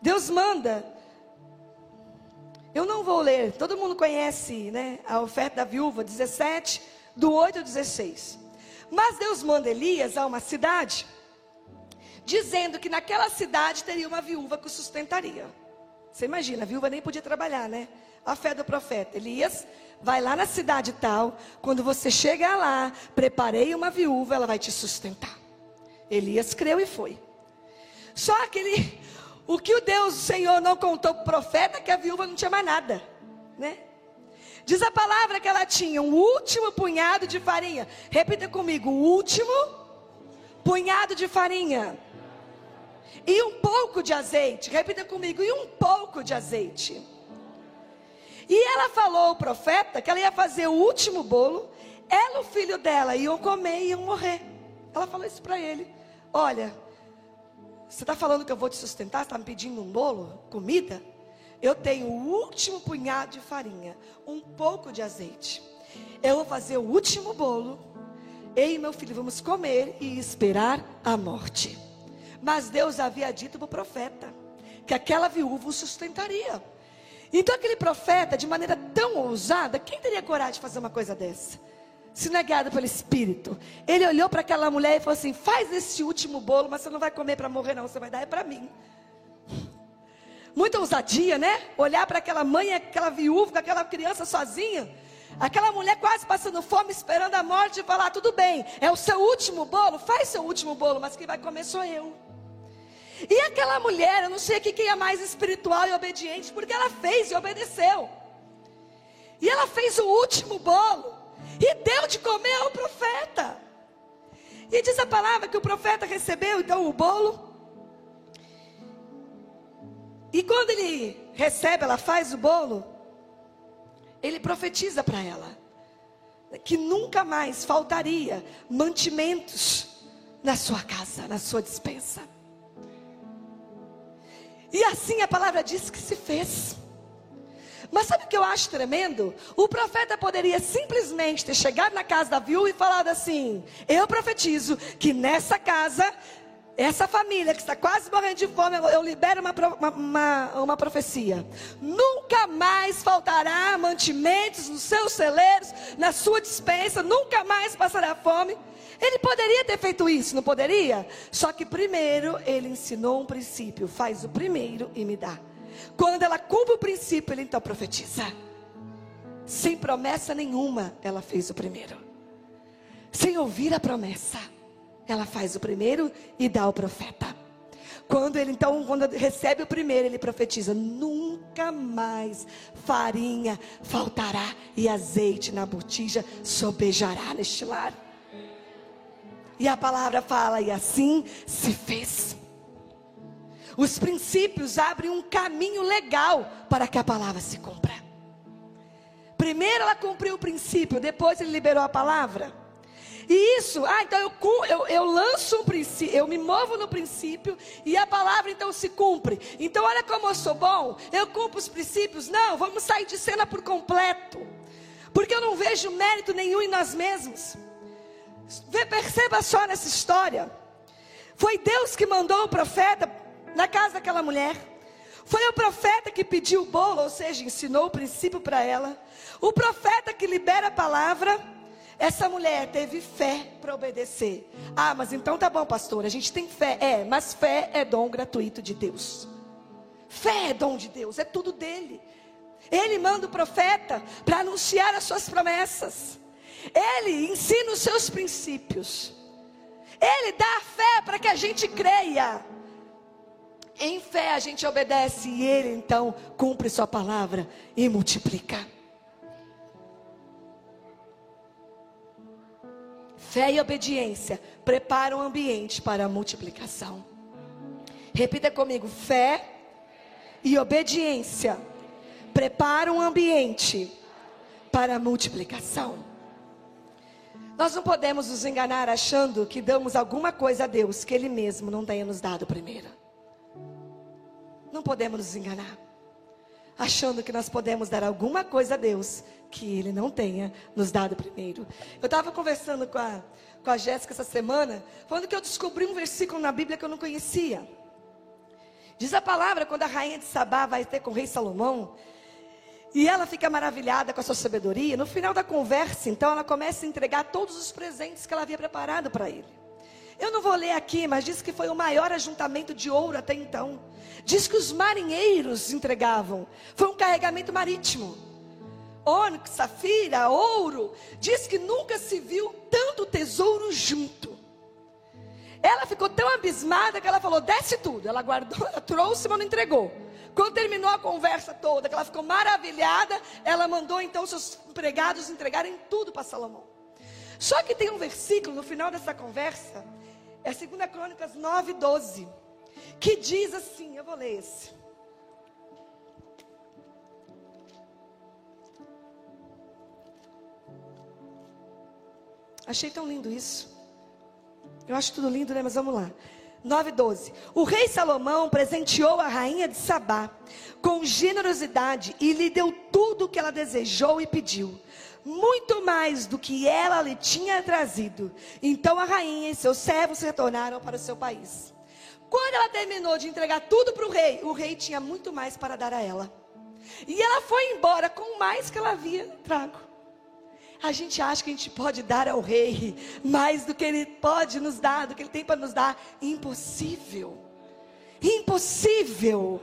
Deus manda. Eu não vou ler, todo mundo conhece, né? A oferta da viúva, 17, do 8 ao 16. Mas Deus manda Elias a uma cidade, dizendo que naquela cidade teria uma viúva que o sustentaria. Você imagina, a viúva nem podia trabalhar, né? A fé do profeta. Elias, vai lá na cidade tal. Quando você chegar lá, preparei uma viúva, ela vai te sustentar. Elias creu e foi. Só aquele. O que o Deus, o Senhor, não contou para o profeta, é que a viúva não tinha mais nada, né? Diz a palavra que ela tinha um último punhado de farinha. Repita comigo: o último punhado de farinha e um pouco de azeite. Repita comigo: e um pouco de azeite. E ela falou ao profeta que ela ia fazer o último bolo. Ela e o filho dela iam comer e iam morrer. Ela falou isso para ele: Olha, você está falando que eu vou te sustentar? Você está me pedindo um bolo, comida? Eu tenho o último punhado de farinha, um pouco de azeite. Eu vou fazer o último bolo. Eu e meu filho vamos comer e esperar a morte. Mas Deus havia dito para o profeta que aquela viúva o sustentaria. Então aquele profeta, de maneira tão ousada, quem teria coragem de fazer uma coisa dessa? se não é pelo Espírito. Ele olhou para aquela mulher e falou assim: faz esse último bolo, mas você não vai comer para morrer, não, você vai dar é para mim. Muita ousadia, né? Olhar para aquela mãe, aquela viúva, aquela criança sozinha. Aquela mulher quase passando fome, esperando a morte, e falar: tudo bem, é o seu último bolo, faz seu último bolo, mas quem vai comer sou eu. E aquela mulher, eu não sei aqui quem é mais espiritual e obediente, porque ela fez e obedeceu. E ela fez o último bolo e deu de comer ao profeta. E diz a palavra que o profeta recebeu então o bolo. E quando ele recebe, ela faz o bolo, ele profetiza para ela que nunca mais faltaria mantimentos na sua casa, na sua dispensa. E assim a palavra diz que se fez. Mas sabe o que eu acho tremendo? O profeta poderia simplesmente ter chegado na casa da viúva e falado assim: Eu profetizo que nessa casa, essa família que está quase morrendo de fome, eu libero uma, uma, uma profecia: nunca mais faltará mantimentos nos seus celeiros, na sua dispensa, nunca mais passará fome. Ele poderia ter feito isso, não poderia? Só que primeiro ele ensinou um princípio: faz o primeiro e me dá. Quando ela cumpre o princípio, ele então profetiza. Sem promessa nenhuma, ela fez o primeiro. Sem ouvir a promessa, ela faz o primeiro e dá ao profeta. Quando ele então, quando recebe o primeiro, ele profetiza: nunca mais farinha faltará e azeite na botija sobejará neste lar. E a palavra fala, e assim se fez. Os princípios abrem um caminho legal para que a palavra se cumpra. Primeiro ela cumpriu o princípio, depois ele liberou a palavra. E isso, ah, então eu, eu, eu lanço um princípio, eu me movo no princípio e a palavra então se cumpre. Então olha como eu sou bom, eu cumpro os princípios. Não, vamos sair de cena por completo. Porque eu não vejo mérito nenhum em nós mesmos. Perceba só nessa história. Foi Deus que mandou o profeta na casa daquela mulher. Foi o profeta que pediu o bolo, ou seja, ensinou o princípio para ela. O profeta que libera a palavra. Essa mulher teve fé para obedecer. Ah, mas então tá bom, pastor. A gente tem fé. É, mas fé é dom gratuito de Deus. Fé é dom de Deus, é tudo dele. Ele manda o profeta para anunciar as suas promessas. Ele ensina os seus princípios. Ele dá a fé para que a gente creia. Em fé a gente obedece e ele então cumpre sua palavra e multiplica. Fé e obediência preparam o ambiente para a multiplicação. Repita comigo: fé e obediência preparam o ambiente para a multiplicação. Nós não podemos nos enganar achando que damos alguma coisa a Deus que Ele mesmo não tenha nos dado primeiro. Não podemos nos enganar. Achando que nós podemos dar alguma coisa a Deus que Ele não tenha nos dado primeiro. Eu estava conversando com a, com a Jéssica essa semana, falando que eu descobri um versículo na Bíblia que eu não conhecia. Diz a palavra, quando a rainha de Sabá vai ter com o rei Salomão, e ela fica maravilhada com a sua sabedoria. No final da conversa, então, ela começa a entregar todos os presentes que ela havia preparado para ele. Eu não vou ler aqui, mas diz que foi o maior ajuntamento de ouro até então. Diz que os marinheiros entregavam. Foi um carregamento marítimo. Ônix, safira, ouro. Diz que nunca se viu tanto tesouro junto. Ela ficou tão abismada que ela falou: desce tudo. Ela guardou, ela trouxe, mas não entregou. Quando terminou a conversa toda, que ela ficou maravilhada, ela mandou então seus empregados entregarem tudo para Salomão. Só que tem um versículo no final dessa conversa, é 2 Crônicas 9, 12, que diz assim: eu vou ler esse. Achei tão lindo isso. Eu acho tudo lindo, né? Mas vamos lá. 9:12. O rei Salomão presenteou a rainha de Sabá com generosidade e lhe deu tudo o que ela desejou e pediu, muito mais do que ela lhe tinha trazido. Então a rainha e seus servos retornaram para o seu país. Quando ela terminou de entregar tudo para o rei, o rei tinha muito mais para dar a ela. E ela foi embora com mais que ela havia trago. a gente acha que a gente pode dar ao rei mais do que ele pode nos dar, do que ele tem para nos dar. Impossível. Impossível.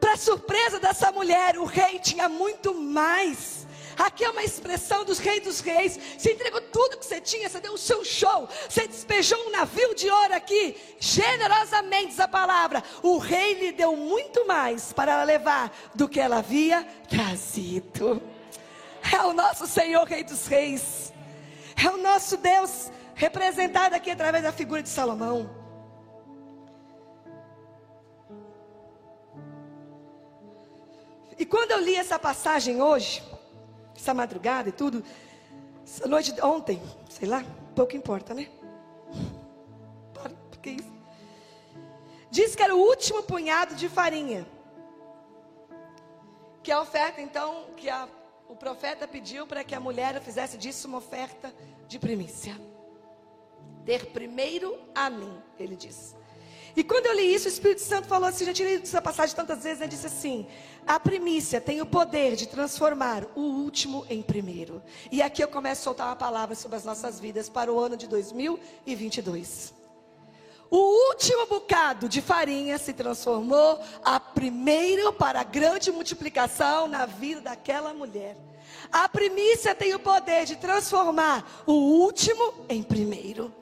Para surpresa dessa mulher, o rei tinha muito mais. Aqui é uma expressão dos reis dos reis. Você entregou tudo que você tinha, você deu o seu show, você despejou um navio de ouro aqui, generosamente, diz a palavra. O rei lhe deu muito mais para ela levar do que ela havia trazido. É o nosso Senhor, Rei dos Reis. É o nosso Deus, representado aqui através da figura de Salomão. E quando eu li essa passagem hoje, essa madrugada e tudo, essa noite, ontem, sei lá, pouco importa, né? Para, porque isso. Diz que era o último punhado de farinha. Que a oferta, então, que a o profeta pediu para que a mulher fizesse disso uma oferta de primícia. Ter primeiro a mim, ele disse. E quando eu li isso, o Espírito Santo falou assim, já tirei essa passagem tantas vezes, ele disse assim: a primícia tem o poder de transformar o último em primeiro. E aqui eu começo a soltar uma palavra sobre as nossas vidas para o ano de 2022. O último bocado de farinha se transformou a primeiro para a grande multiplicação na vida daquela mulher. A primícia tem o poder de transformar o último em primeiro.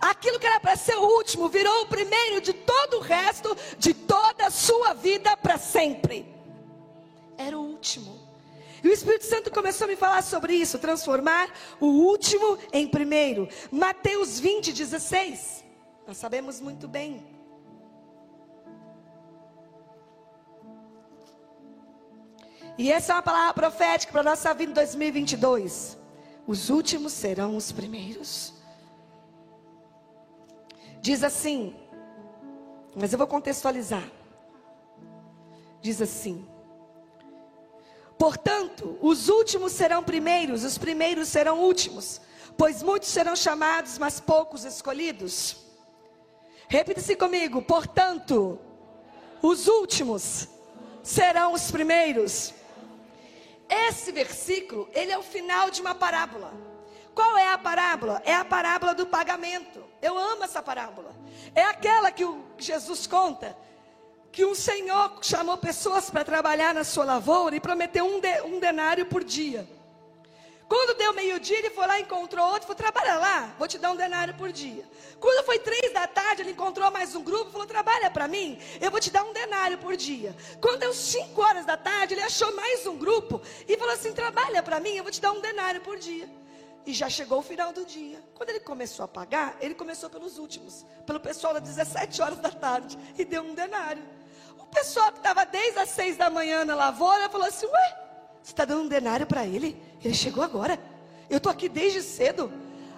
Aquilo que era para ser o último virou o primeiro de todo o resto, de toda a sua vida para sempre. Era o último. E o Espírito Santo começou a me falar sobre isso, transformar o último em primeiro. Mateus 20, 16. Nós sabemos muito bem. E essa é uma palavra profética para a nossa vida em 2022. Os últimos serão os primeiros. Diz assim, mas eu vou contextualizar. Diz assim: Portanto, os últimos serão primeiros, os primeiros serão últimos, pois muitos serão chamados, mas poucos escolhidos. Repita-se comigo. Portanto, os últimos serão os primeiros. Esse versículo, ele é o final de uma parábola. Parábola? É a parábola do pagamento. Eu amo essa parábola. É aquela que Jesus conta que um senhor chamou pessoas para trabalhar na sua lavoura e prometeu um, de, um denário por dia. Quando deu meio-dia, ele foi lá, encontrou outro, falou: trabalha lá, vou te dar um denário por dia. Quando foi três da tarde, ele encontrou mais um grupo, falou: trabalha para mim, eu vou te dar um denário por dia. Quando deu cinco horas da tarde, ele achou mais um grupo e falou assim: trabalha para mim, eu vou te dar um denário por dia. E já chegou o final do dia. Quando ele começou a pagar, ele começou pelos últimos, pelo pessoal das 17 horas da tarde, e deu um denário. O pessoal que estava desde as seis da manhã na lavoura falou assim: ué, você está dando um denário para ele? Ele chegou agora. Eu estou aqui desde cedo.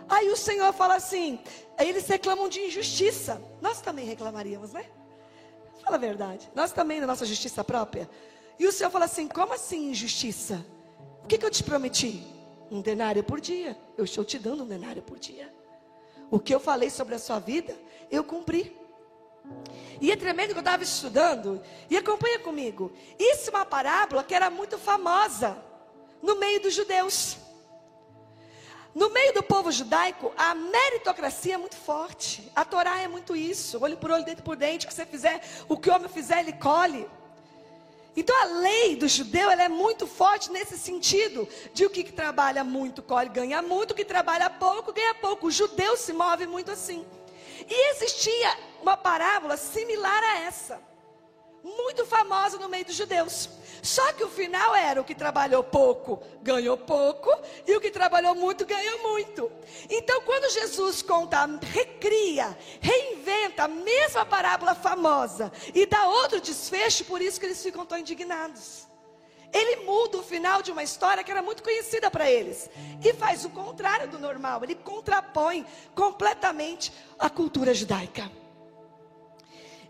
Aí o Senhor fala assim: aí eles reclamam de injustiça. Nós também reclamaríamos, né? Fala a verdade. Nós também, na nossa justiça própria. E o Senhor fala assim: como assim injustiça? O que, que eu te prometi? Um denário por dia. Eu estou te dando um denário por dia. O que eu falei sobre a sua vida, eu cumpri. E é tremendo que eu estava estudando. E acompanha comigo. Isso é uma parábola que era muito famosa no meio dos judeus. No meio do povo judaico, a meritocracia é muito forte. A Torá é muito isso. Olho por olho, dente por dente. O que você fizer, o que o homem fizer, ele colhe. Então a lei do judeu ela é muito forte nesse sentido de o que, que trabalha muito colhe ganha muito, o que trabalha pouco ganha pouco. O judeu se move muito assim. E existia uma parábola similar a essa, muito famosa no meio dos judeus. Só que o final era: o que trabalhou pouco ganhou pouco, e o que trabalhou muito ganhou muito. Então, quando Jesus conta, recria, reinventa a mesma parábola famosa e dá outro desfecho, por isso que eles ficam tão indignados. Ele muda o final de uma história que era muito conhecida para eles e faz o contrário do normal. Ele contrapõe completamente a cultura judaica.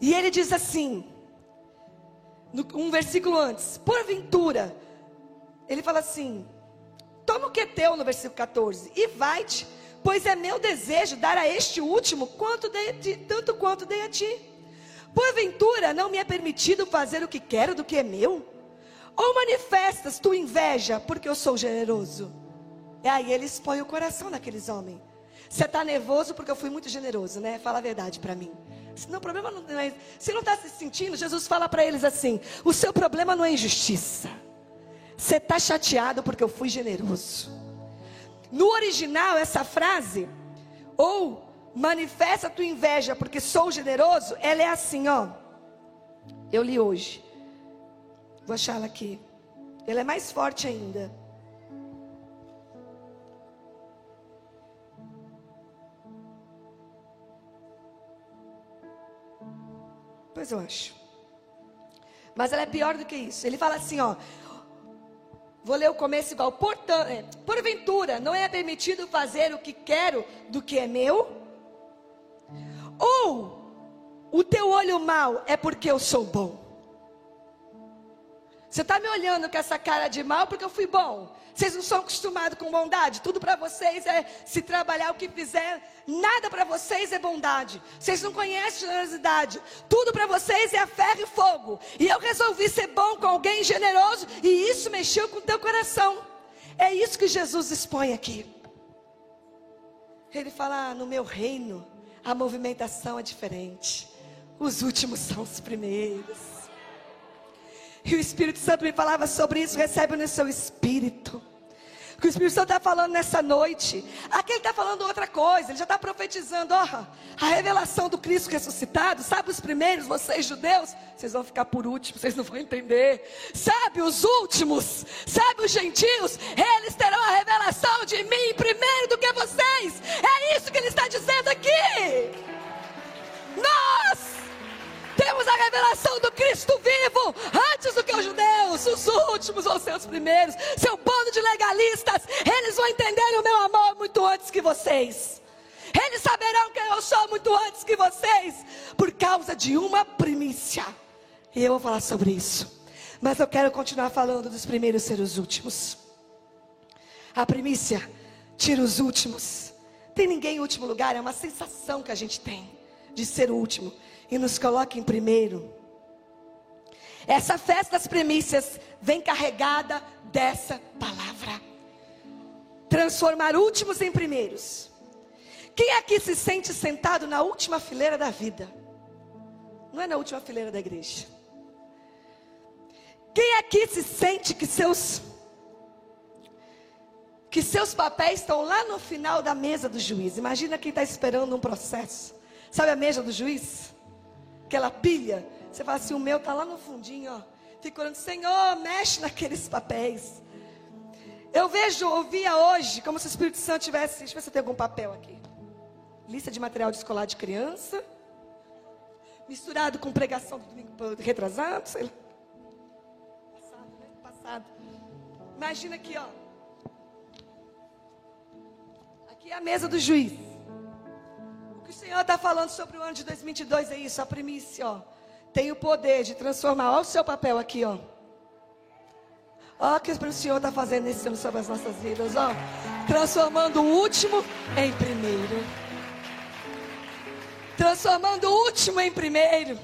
E ele diz assim: um versículo antes, porventura, ele fala assim: toma o que é teu, no versículo 14, e vai-te, pois é meu desejo dar a este último quanto de, tanto quanto dei a ti. Porventura não me é permitido fazer o que quero do que é meu? Ou manifestas tua inveja porque eu sou generoso? E aí ele expõe o coração daqueles homens. Você está nervoso porque eu fui muito generoso, né? Fala a verdade para mim. Não, o problema não é. Se não está se sentindo, Jesus fala para eles assim: o seu problema não é injustiça. Você está chateado porque eu fui generoso. No original, essa frase, ou manifesta tua inveja porque sou generoso, ela é assim, ó. Eu li hoje. Vou achar ela aqui. Ela é mais forte ainda. Pois eu acho. Mas ela é pior do que isso. Ele fala assim, ó. Vou ler o começo igual. Portanto, é, porventura, não é permitido fazer o que quero do que é meu? Ou o teu olho mau é porque eu sou bom? Você está me olhando com essa cara de mal porque eu fui bom. Vocês não são acostumados com bondade. Tudo para vocês é se trabalhar o que fizer. Nada para vocês é bondade. Vocês não conhecem generosidade. Tudo para vocês é ferro e fogo. E eu resolvi ser bom com alguém generoso e isso mexeu com o teu coração. É isso que Jesus expõe aqui. Ele fala: ah, no meu reino a movimentação é diferente. Os últimos são os primeiros. E o Espírito Santo me falava sobre isso. Recebe no seu espírito. Que o Espírito Santo está falando nessa noite. Aqui ele está falando outra coisa. Ele já está profetizando. Ó, a revelação do Cristo ressuscitado. Sabe os primeiros, vocês judeus? Vocês vão ficar por último, vocês não vão entender. Sabe os últimos? Sabe os gentios? Eles os judeus, os últimos ser os primeiros. Seu bando de legalistas, eles vão entender o meu amor muito antes que vocês. Eles saberão quem eu sou muito antes que vocês, por causa de uma primícia. E eu vou falar sobre isso. Mas eu quero continuar falando dos primeiros ser os últimos. A primícia tira os últimos. Tem ninguém em último lugar, é uma sensação que a gente tem de ser o último e nos coloque em primeiro. Essa festa das primícias vem carregada dessa palavra. Transformar últimos em primeiros. Quem aqui se sente sentado na última fileira da vida? Não é na última fileira da igreja. Quem aqui se sente que seus que seus papéis estão lá no final da mesa do juiz? Imagina quem está esperando um processo. Sabe a mesa do juiz? aquela pilha. Você fala assim: o meu está lá no fundinho, ó. Fica orando, Senhor, mexe naqueles papéis. Eu vejo, ouvia hoje, como se o Espírito Santo tivesse. Deixa eu ver se tem algum papel aqui. Lista de material de escolar de criança. Misturado com pregação do domingo retrasado, sei lá. Passado, né? Passado. Imagina aqui, ó. Aqui é a mesa do juiz o Senhor está falando sobre o ano de 2022 é isso, a primícia, ó. Tem o poder de transformar. Olha o seu papel aqui, ó. Olha o que o Senhor está fazendo nesse ano sobre as nossas vidas, ó. Transformando o último em primeiro. Transformando o último em primeiro.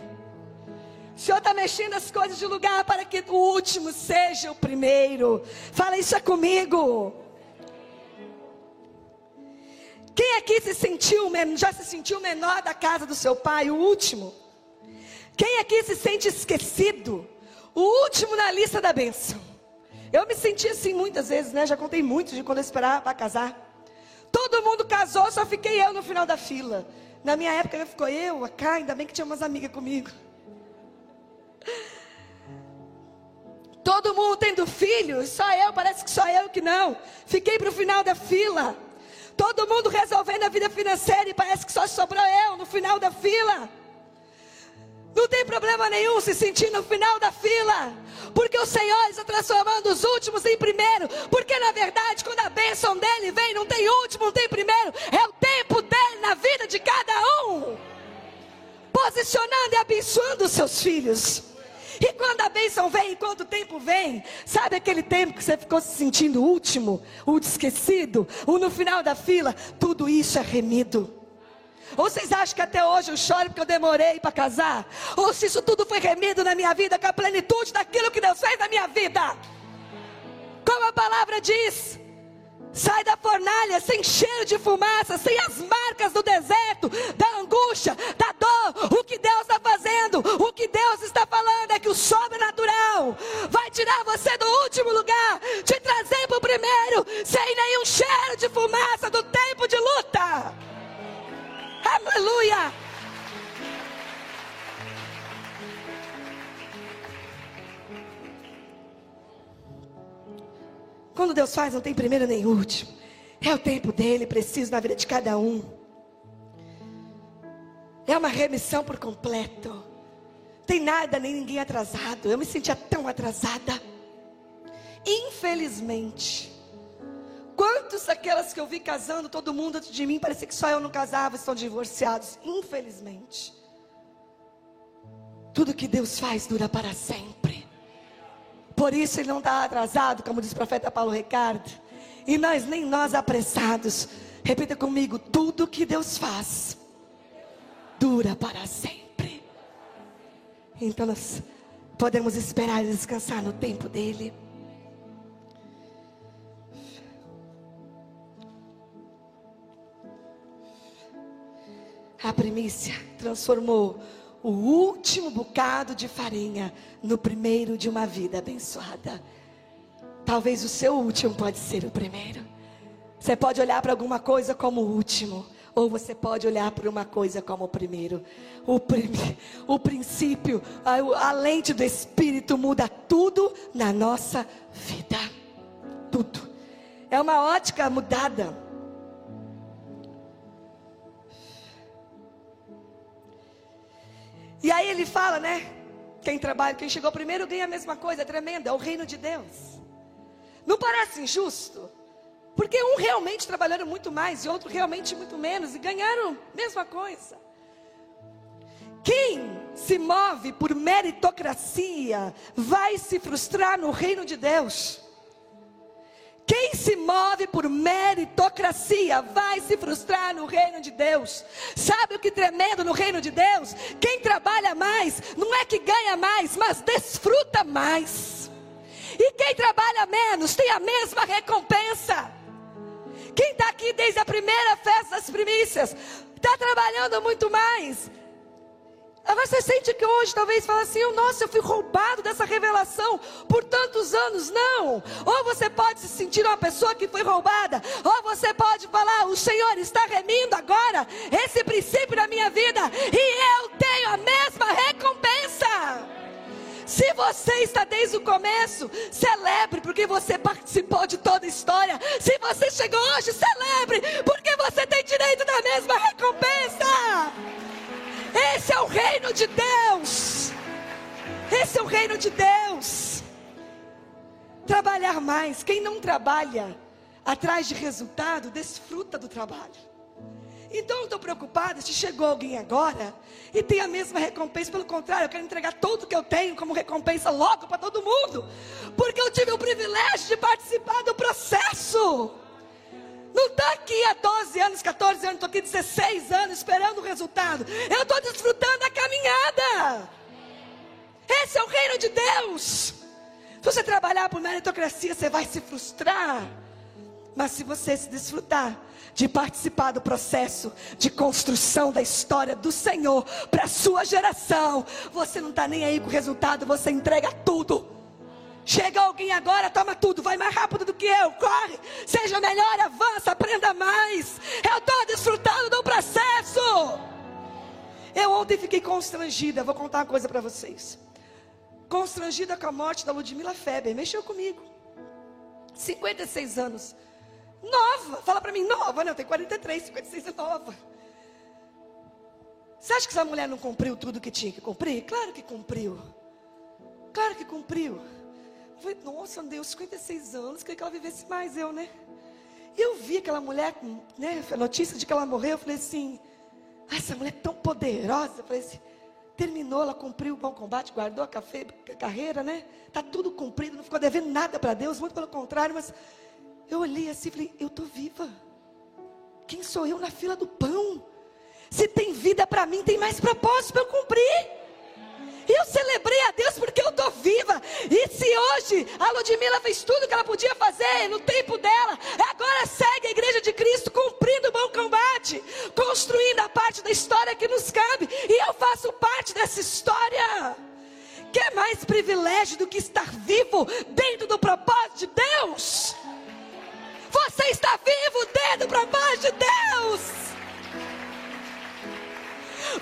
O Senhor está mexendo as coisas de lugar para que o último seja o primeiro. Fala isso é comigo. Quem aqui se sentiu, já se sentiu menor da casa do seu pai, o último? Quem aqui se sente esquecido? O último na lista da bênção. Eu me senti assim muitas vezes, né? Já contei muito de quando eu esperava para casar. Todo mundo casou, só fiquei eu no final da fila. Na minha época ficou eu, a cá, ainda bem que tinha umas amigas comigo. Todo mundo tendo filhos, só eu, parece que só eu que não. Fiquei para o final da fila. Todo mundo resolvendo a vida financeira e parece que só sobrou eu no final da fila. Não tem problema nenhum se sentir no final da fila. Porque o Senhor está transformando os últimos em primeiro. Porque na verdade, quando a bênção dele vem, não tem último, não tem primeiro. É o tempo dele na vida de cada um. Posicionando e abençoando os seus filhos. E quando a bênção vem, quando o tempo vem, sabe aquele tempo que você ficou se sentindo último, o esquecido, o no final da fila, tudo isso é remido. Ou vocês acham que até hoje eu choro porque eu demorei para casar? Ou se isso tudo foi remido na minha vida com a plenitude daquilo que Deus fez na minha vida? Como a palavra diz, sai da fornalha sem cheiro de fumaça, sem as marcas do deserto, da angústia, da dor. O que Deus está fazendo, o que Deus está falando é que o sobrenatural vai tirar você do último lugar, te trazer para o primeiro, sem nenhum cheiro de fumaça do tempo de luta. Aleluia! Quando Deus faz, não tem primeiro nem último. É o tempo dele, preciso na vida de cada um. É uma remissão por completo. Tem nada nem ninguém atrasado. Eu me sentia tão atrasada. Infelizmente. Quantos daquelas que eu vi casando, todo mundo antes de mim, parecia que só eu não casava, estão divorciados. Infelizmente. Tudo que Deus faz dura para sempre. Por isso ele não está atrasado, como diz o profeta Paulo Ricardo. E nós, nem nós apressados. Repita comigo: tudo que Deus faz dura para sempre. Então nós podemos esperar e descansar no tempo dele. Primícia transformou o último bocado de farinha no primeiro de uma vida abençoada. Talvez o seu último pode ser o primeiro. Você pode olhar para alguma coisa como o último, ou você pode olhar para uma coisa como o primeiro. O, prim, o princípio, a, a lente do Espírito muda tudo na nossa vida. Tudo. É uma ótica mudada. E aí ele fala, né? Quem trabalha, quem chegou primeiro ganha a mesma coisa, é tremenda, é o reino de Deus. Não parece injusto? Porque um realmente trabalharam muito mais e outro realmente muito menos e ganharam a mesma coisa. Quem se move por meritocracia vai se frustrar no reino de Deus. Quem se move por meritocracia vai se frustrar no reino de Deus. Sabe o que tremendo no reino de Deus? Quem trabalha mais, não é que ganha mais, mas desfruta mais. E quem trabalha menos tem a mesma recompensa. Quem está aqui desde a primeira festa das primícias, está trabalhando muito mais, você sente que hoje talvez fala assim, nossa, eu fui roubado dessa revelação por tantos anos. Não. Ou você pode se sentir uma pessoa que foi roubada, ou você pode falar, o Senhor está remindo agora esse princípio na minha vida e eu tenho a mesma recompensa. Se você está desde o começo, celebre porque você participou de toda a história. Se você chegou hoje, celebre porque você tem direito da mesma de Deus. Esse é o reino de Deus. Trabalhar mais. Quem não trabalha atrás de resultado, desfruta do trabalho. Então eu estou preocupada se chegou alguém agora e tem a mesma recompensa. Pelo contrário, eu quero entregar tudo que eu tenho como recompensa logo para todo mundo. Porque eu tive o privilégio de participar do processo. Não está aqui há 12 anos, 14 anos, estou aqui 16 anos esperando o resultado. Eu estou desfrutando a caminhada. Esse é o reino de Deus. Se você trabalhar por meritocracia, você vai se frustrar. Mas se você se desfrutar de participar do processo de construção da história do Senhor para a sua geração, você não está nem aí com o resultado, você entrega tudo. Chega alguém agora, toma tudo, vai mais rápido do que eu, corre, seja melhor, avança, aprenda mais. Eu estou desfrutando do processo. Eu ontem fiquei constrangida, vou contar uma coisa para vocês. Constrangida com a morte da Ludmila Feber, mexeu comigo. 56 anos. Nova, fala para mim, nova, não, tem 43, 56 é nova. Você acha que essa mulher não cumpriu tudo que tinha que cumprir? Claro que cumpriu. Claro que cumpriu. Eu falei, nossa, Deus, 56 anos, queria que ela vivesse mais, eu, né? E eu vi aquela mulher, né, a notícia de que ela morreu, eu falei assim, essa mulher é tão poderosa, eu falei assim, terminou, ela cumpriu o bom combate, guardou a, café, a carreira, né? Tá tudo cumprido, não ficou devendo nada para Deus, muito pelo contrário, mas eu olhei assim e falei, eu tô viva. Quem sou eu na fila do pão? Se tem vida para mim, tem mais propósito para eu cumprir. Eu celebrei a Deus porque eu estou viva. E se hoje a Ludmilla fez tudo que ela podia fazer no tempo dela, agora segue a igreja de Cristo cumprindo o bom combate, construindo a parte da história que nos cabe. E eu faço parte dessa história. Que é mais privilégio do que estar vivo dentro do propósito de Deus? Você está vivo dentro do propósito de Deus.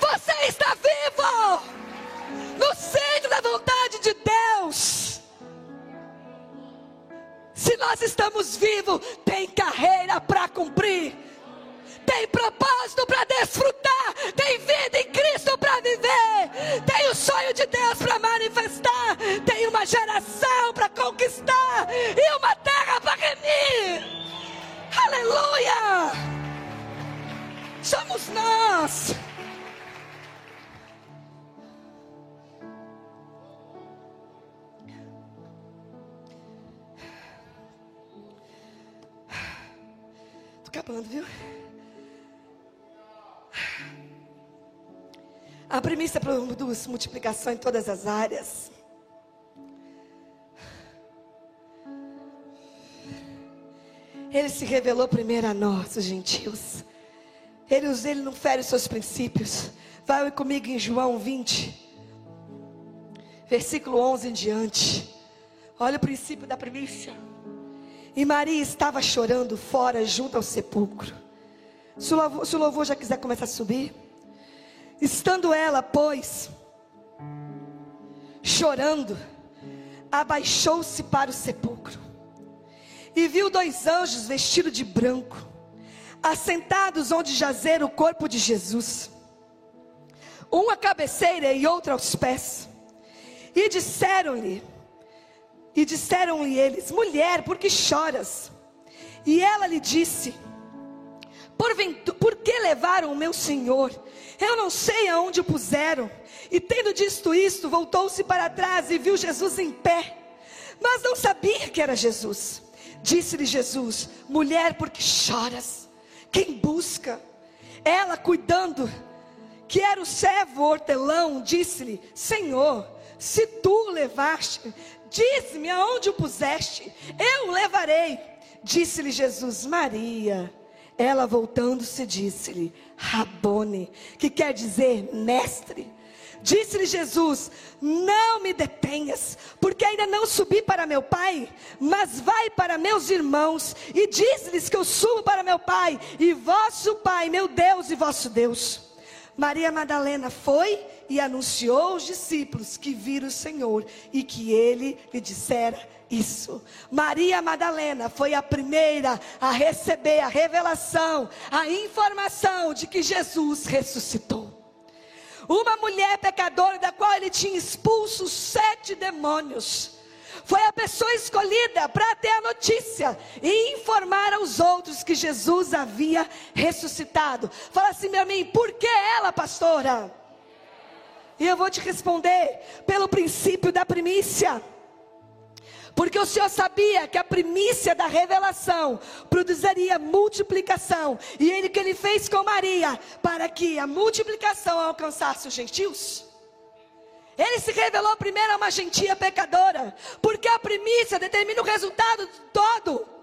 Você está vivo no centro da vontade de Deus. Se nós estamos vivos, tem carreira para cumprir, tem propósito para desfrutar, tem vida em Cristo para viver, tem o sonho de Deus para manifestar, tem uma geração para conquistar e uma terra para remir. Aleluia! Somos nós. Estou acabando, viu? A premissa produz multiplicação em todas as áreas. Ele se revelou primeiro a nós, os gentios. Ele, ele não fere os seus princípios. Vai comigo em João 20, versículo 11 em diante. Olha o princípio da primícia. E Maria estava chorando fora, junto ao sepulcro. Se o louvor, se o louvor já quiser começar a subir. Estando ela, pois, chorando, abaixou-se para o sepulcro e viu dois anjos vestidos de branco, assentados onde jazer o corpo de Jesus, um à cabeceira e outro aos pés. E disseram-lhe, e disseram-lhe eles: Mulher, por que choras? E ela lhe disse: por, por que levaram o meu senhor? Eu não sei aonde o puseram. E tendo dito isto, voltou-se para trás e viu Jesus em pé, mas não sabia que era Jesus. Disse-lhe Jesus: Mulher, por que choras? Quem busca? Ela, cuidando, que era o servo hortelão, disse-lhe: Senhor, se tu o levaste, diz-me aonde o puseste, eu o levarei. Disse-lhe Jesus: Maria. Ela voltando-se disse-lhe: Rabone, que quer dizer mestre. Disse-lhe Jesus: Não me detenhas, porque ainda não subi para meu Pai, mas vai para meus irmãos e diz-lhes que eu subo para meu Pai e vosso Pai, meu Deus e vosso Deus. Maria Madalena foi e anunciou aos discípulos que viram o Senhor e que ele lhe dissera isso. Maria Madalena foi a primeira a receber a revelação, a informação de que Jesus ressuscitou. Uma mulher pecadora da qual ele tinha expulso sete demônios. Foi a pessoa escolhida para ter a notícia e informar aos outros que Jesus havia ressuscitado. Fala assim, meu amigo, por que ela, pastora? E eu vou te responder pelo princípio da primícia. Porque o Senhor sabia que a primícia da revelação produziria multiplicação. E ele que ele fez com Maria, para que a multiplicação alcançasse os gentios. Ele se revelou primeiro a uma gentia pecadora, porque a primícia determina o resultado todo.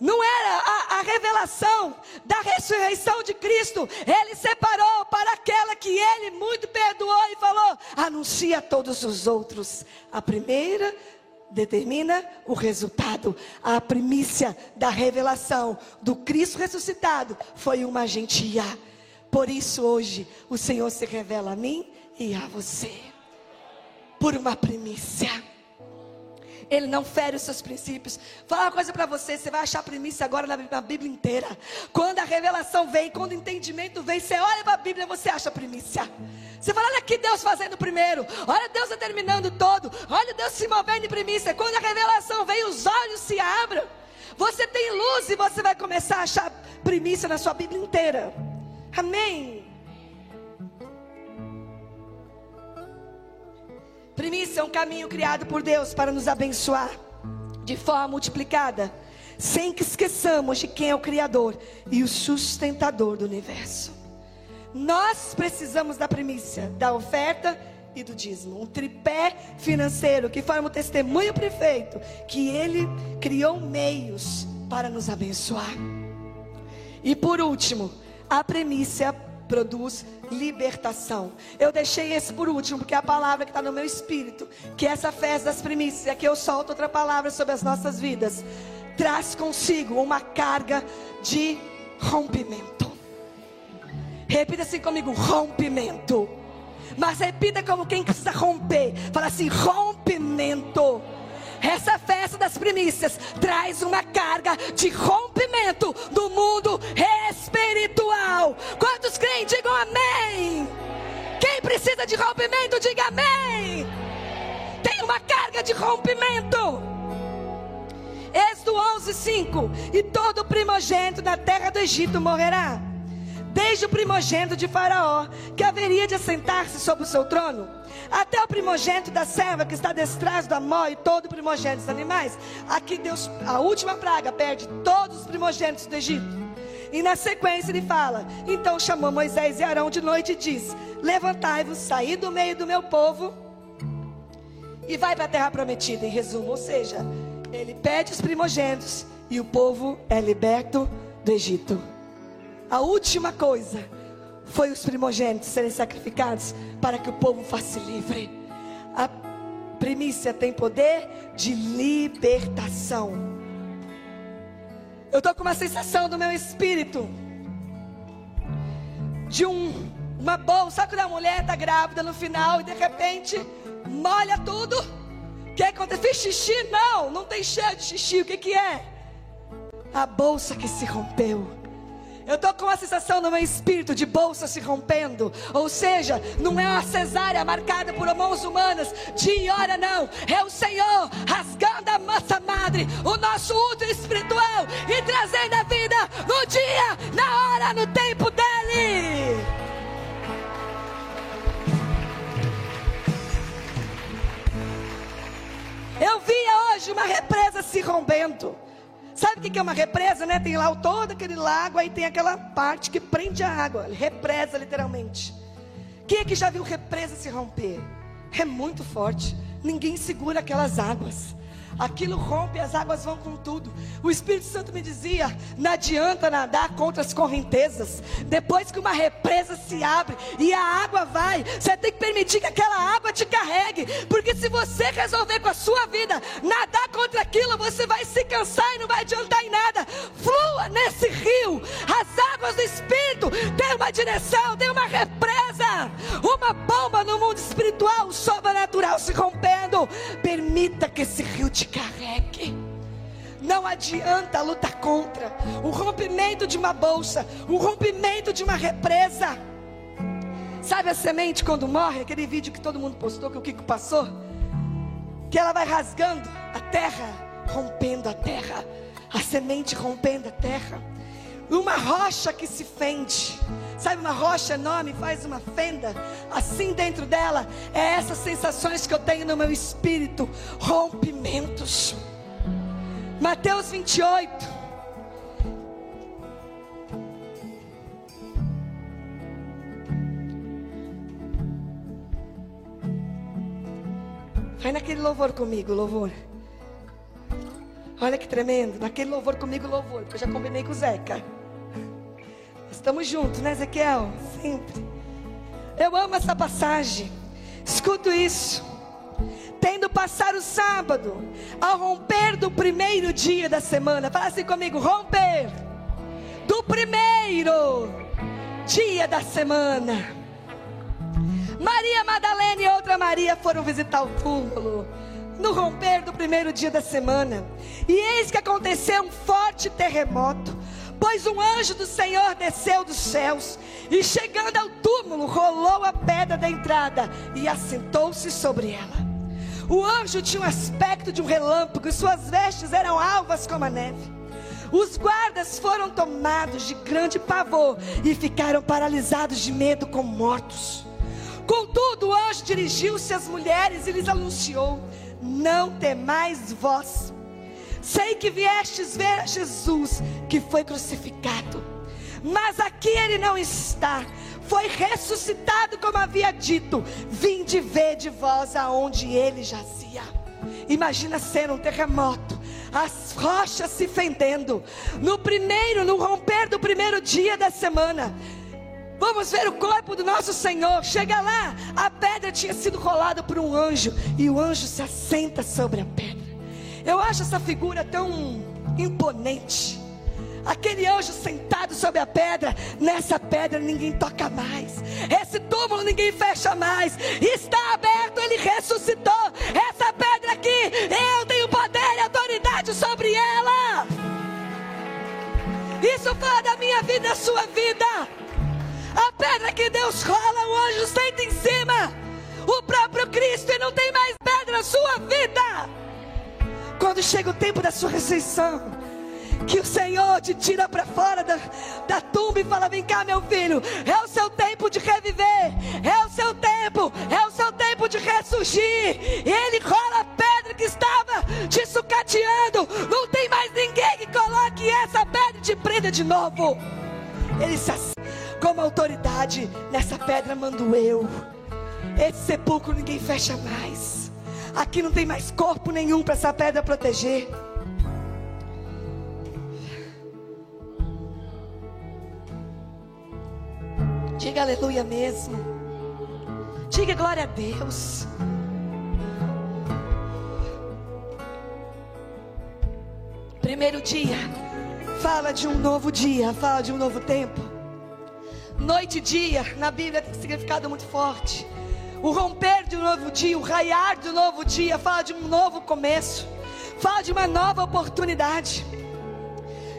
Não era a, a, revelação da ressurreição de Cristo. Ele separou para aquela que ele muito perdoou e falou: anuncia a todos os outros. A primeira determina o resultado. A primícia da revelação do Cristo ressuscitado foi uma gentia. Por isso hoje o Senhor se revela a mim e a você. Por uma primícia. Ele não fere os seus princípios. Vou falar uma coisa para você, você vai achar primícia agora na, na, Bíblia inteira. Quando a revelação vem, quando o entendimento vem, você olha para a Bíblia, você acha primícia. Você fala, olha aqui Deus fazendo primeiro, olha Deus determinando todo, olha Deus se movendo em primícia. Quando a revelação vem, os olhos se abrem. Você tem luz e você vai começar a achar primícia na sua Bíblia inteira. Amém. Primícia é um caminho criado por Deus para nos abençoar de forma multiplicada, sem que esqueçamos de quem é o Criador e o sustentador do universo. Nós precisamos da primícia, da oferta e do dízimo. Um tripé financeiro que forma o testemunho perfeito que ele criou meios para nos abençoar. E por último, a premissa produz libertação. Eu deixei esse por último, porque é a palavra que está no meu espírito, que é essa festa das primícias, aqui eu solto outra palavra sobre as nossas vidas, traz consigo uma carga de rompimento. Repita assim comigo: rompimento. Mas repita como quem precisa romper. Fala assim: rompimento. Essa festa das primícias traz uma carga de rompimento do mundo espiritual. Quantos creem, digam amém. Quem precisa de rompimento, diga amém. Tem uma carga de rompimento. Êxodo 11, 5. E todo primogênito da terra do Egito morrerá desde o primogênito de Faraó, que haveria de assentar-se sobre o seu trono, até o primogênito da serva que está detrás do amor e todo o primogênito dos animais. Aqui Deus, a última praga, perde todos os primogênitos do Egito. E na sequência ele fala: Então chamou Moisés e Arão de noite e diz: Levantai-vos, saí do meio do meu povo e vai para a terra prometida. Em resumo, ou seja, ele pede os primogênitos e o povo é liberto do Egito. A última coisa foi os primogênitos serem sacrificados para que o povo fosse livre. A primícia tem poder de libertação. Eu estou com uma sensação do meu espírito de um, uma bolsa. Sabe quando a mulher está grávida no final e de repente molha tudo? O que acontece? Fiz xixi? Não, não tem cheiro de xixi. O que, que é? A bolsa que se rompeu. Eu estou com a sensação no meu espírito de bolsa se rompendo. Ou seja, não é uma cesárea marcada por mãos humanas. De hora não. É o Senhor rasgando a massa madre, o nosso útero espiritual e trazendo a vida no dia, na hora, no tempo dele. Eu via hoje uma represa se rompendo. Sabe o que é uma represa, né? Tem lá todo aquele lago, aí tem aquela parte que prende a água, represa literalmente. Quem é que já viu represa se romper? É muito forte. Ninguém segura aquelas águas aquilo rompe, as águas vão com tudo. O Espírito Santo me dizia: não adianta nadar contra as correntezas. Depois que uma represa se abre e a água vai, você tem que permitir que aquela água te carregue, porque se você resolver com a sua vida nadar contra aquilo, você vai se cansar e não vai adiantar em nada. Flua nesse rio, as águas do Espírito têm uma direção, tem uma represa, uma bomba no mundo espiritual, sobrenatural se rompendo. Permita que esse rio te carregue. Não adianta lutar contra o rompimento de uma bolsa, o rompimento de uma represa. Sabe a semente quando morre? Aquele vídeo que todo mundo postou, que o Kiko passou? Que ela vai rasgando a terra, rompendo a terra, a semente rompendo a terra. Uma rocha que se fende. Sabe, uma rocha enorme faz uma fenda. Assim dentro dela, é essas sensações que eu tenho no meu espírito: rompimentos. Mateus 28. Vai naquele louvor comigo, louvor. Olha que tremendo. Naquele louvor comigo, louvor. Porque eu já combinei com o Zeca. Estamos juntos, né, Ezequiel? Sempre. Eu amo essa passagem. Escuto isso. Tendo passar o sábado, ao romper do primeiro dia da semana, fala assim comigo: romper do primeiro dia da semana. Maria Madalena e outra Maria foram visitar o túmulo no romper do primeiro dia da semana. E eis que aconteceu um forte terremoto Pois um anjo do Senhor desceu dos céus e, chegando ao túmulo, rolou a pedra da entrada e assentou-se sobre ela. O anjo tinha um aspecto de um relâmpago e suas vestes eram alvas como a neve. Os guardas foram tomados de grande pavor e ficaram paralisados de medo como mortos. Contudo, o anjo dirigiu-se às mulheres e lhes anunciou: Não temais vós Sei que viestes ver Jesus que foi crucificado, mas aqui ele não está. foi ressuscitado como havia dito. Vinde ver de vós aonde ele jazia. Imagina ser um terremoto, as rochas se fendendo. No primeiro, no romper do primeiro dia da semana, Vamos ver o corpo do nosso Senhor. Chega lá, a pedra tinha sido rolada por um anjo e o anjo se assenta sobre a pedra. Eu acho essa figura tão imponente. Aquele anjo sentado sobre a pedra, nessa pedra ninguém toca mais. Esse túmulo ninguém fecha mais. Está aberto, ele ressuscitou. Essa pedra aqui, eu tenho poder e autoridade sobre ela. Isso fala da minha vida, da sua vida. A pedra que Deus rola, o anjo senta em cima. O próprio Cristo e não tem mais pedra na sua vida. Quando chega o tempo da sua ressurreição, que o Senhor te tira para fora da, da tumba e fala: Vem cá, meu filho, é o seu tempo de reviver, é o seu tempo, é o seu tempo de ressurgir. E ele rola a pedra que estava te sucateando. Não tem mais ninguém que coloque essa pedra e te prenda de novo. Ele se como autoridade nessa pedra mando eu. Esse sepulcro ninguém fecha mais. Aqui não tem mais corpo nenhum para essa pedra proteger. Diga aleluia mesmo. Diga glória a Deus. Primeiro dia, fala de um novo dia, fala de um novo tempo. Noite e dia, na Bíblia tem significado muito forte. O romper de um novo dia, o raiar de um novo dia, fala de um novo começo, fala de uma nova oportunidade.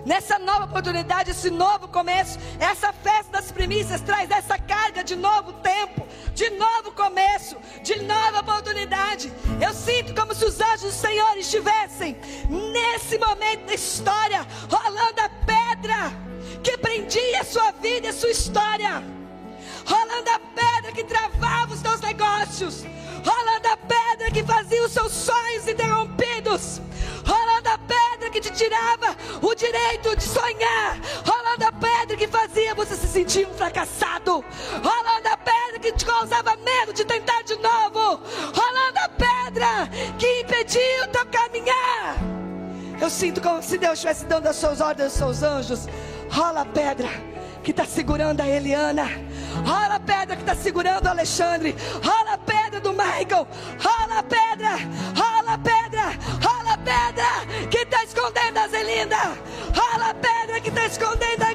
Nessa nova oportunidade, esse novo começo, essa festa das primícias traz essa carga de novo tempo, de novo começo, de nova oportunidade. Eu sinto como se os anjos do Senhor estivessem nesse momento da história, rolando a pedra que prendia a sua vida e a sua história. Rolando a pedra que travava os teus negócios. Rolando a pedra que fazia os seus sonhos interrompidos. Rolando a pedra que te tirava o direito de sonhar. Rolando a pedra que fazia você se sentir um fracassado. Rolando a pedra que te causava medo de tentar de novo. Rolando a pedra que impedia o teu caminhar. Eu sinto como se Deus estivesse dando as suas ordens aos seus anjos Rola a pedra que está segurando a Eliana. Rola a pedra que está segurando o Alexandre. Rola a pedra do Michael. Rola a pedra. Rola a pedra. Rola a pedra que está escondendo a Zelinda. Rola a pedra que está escondendo a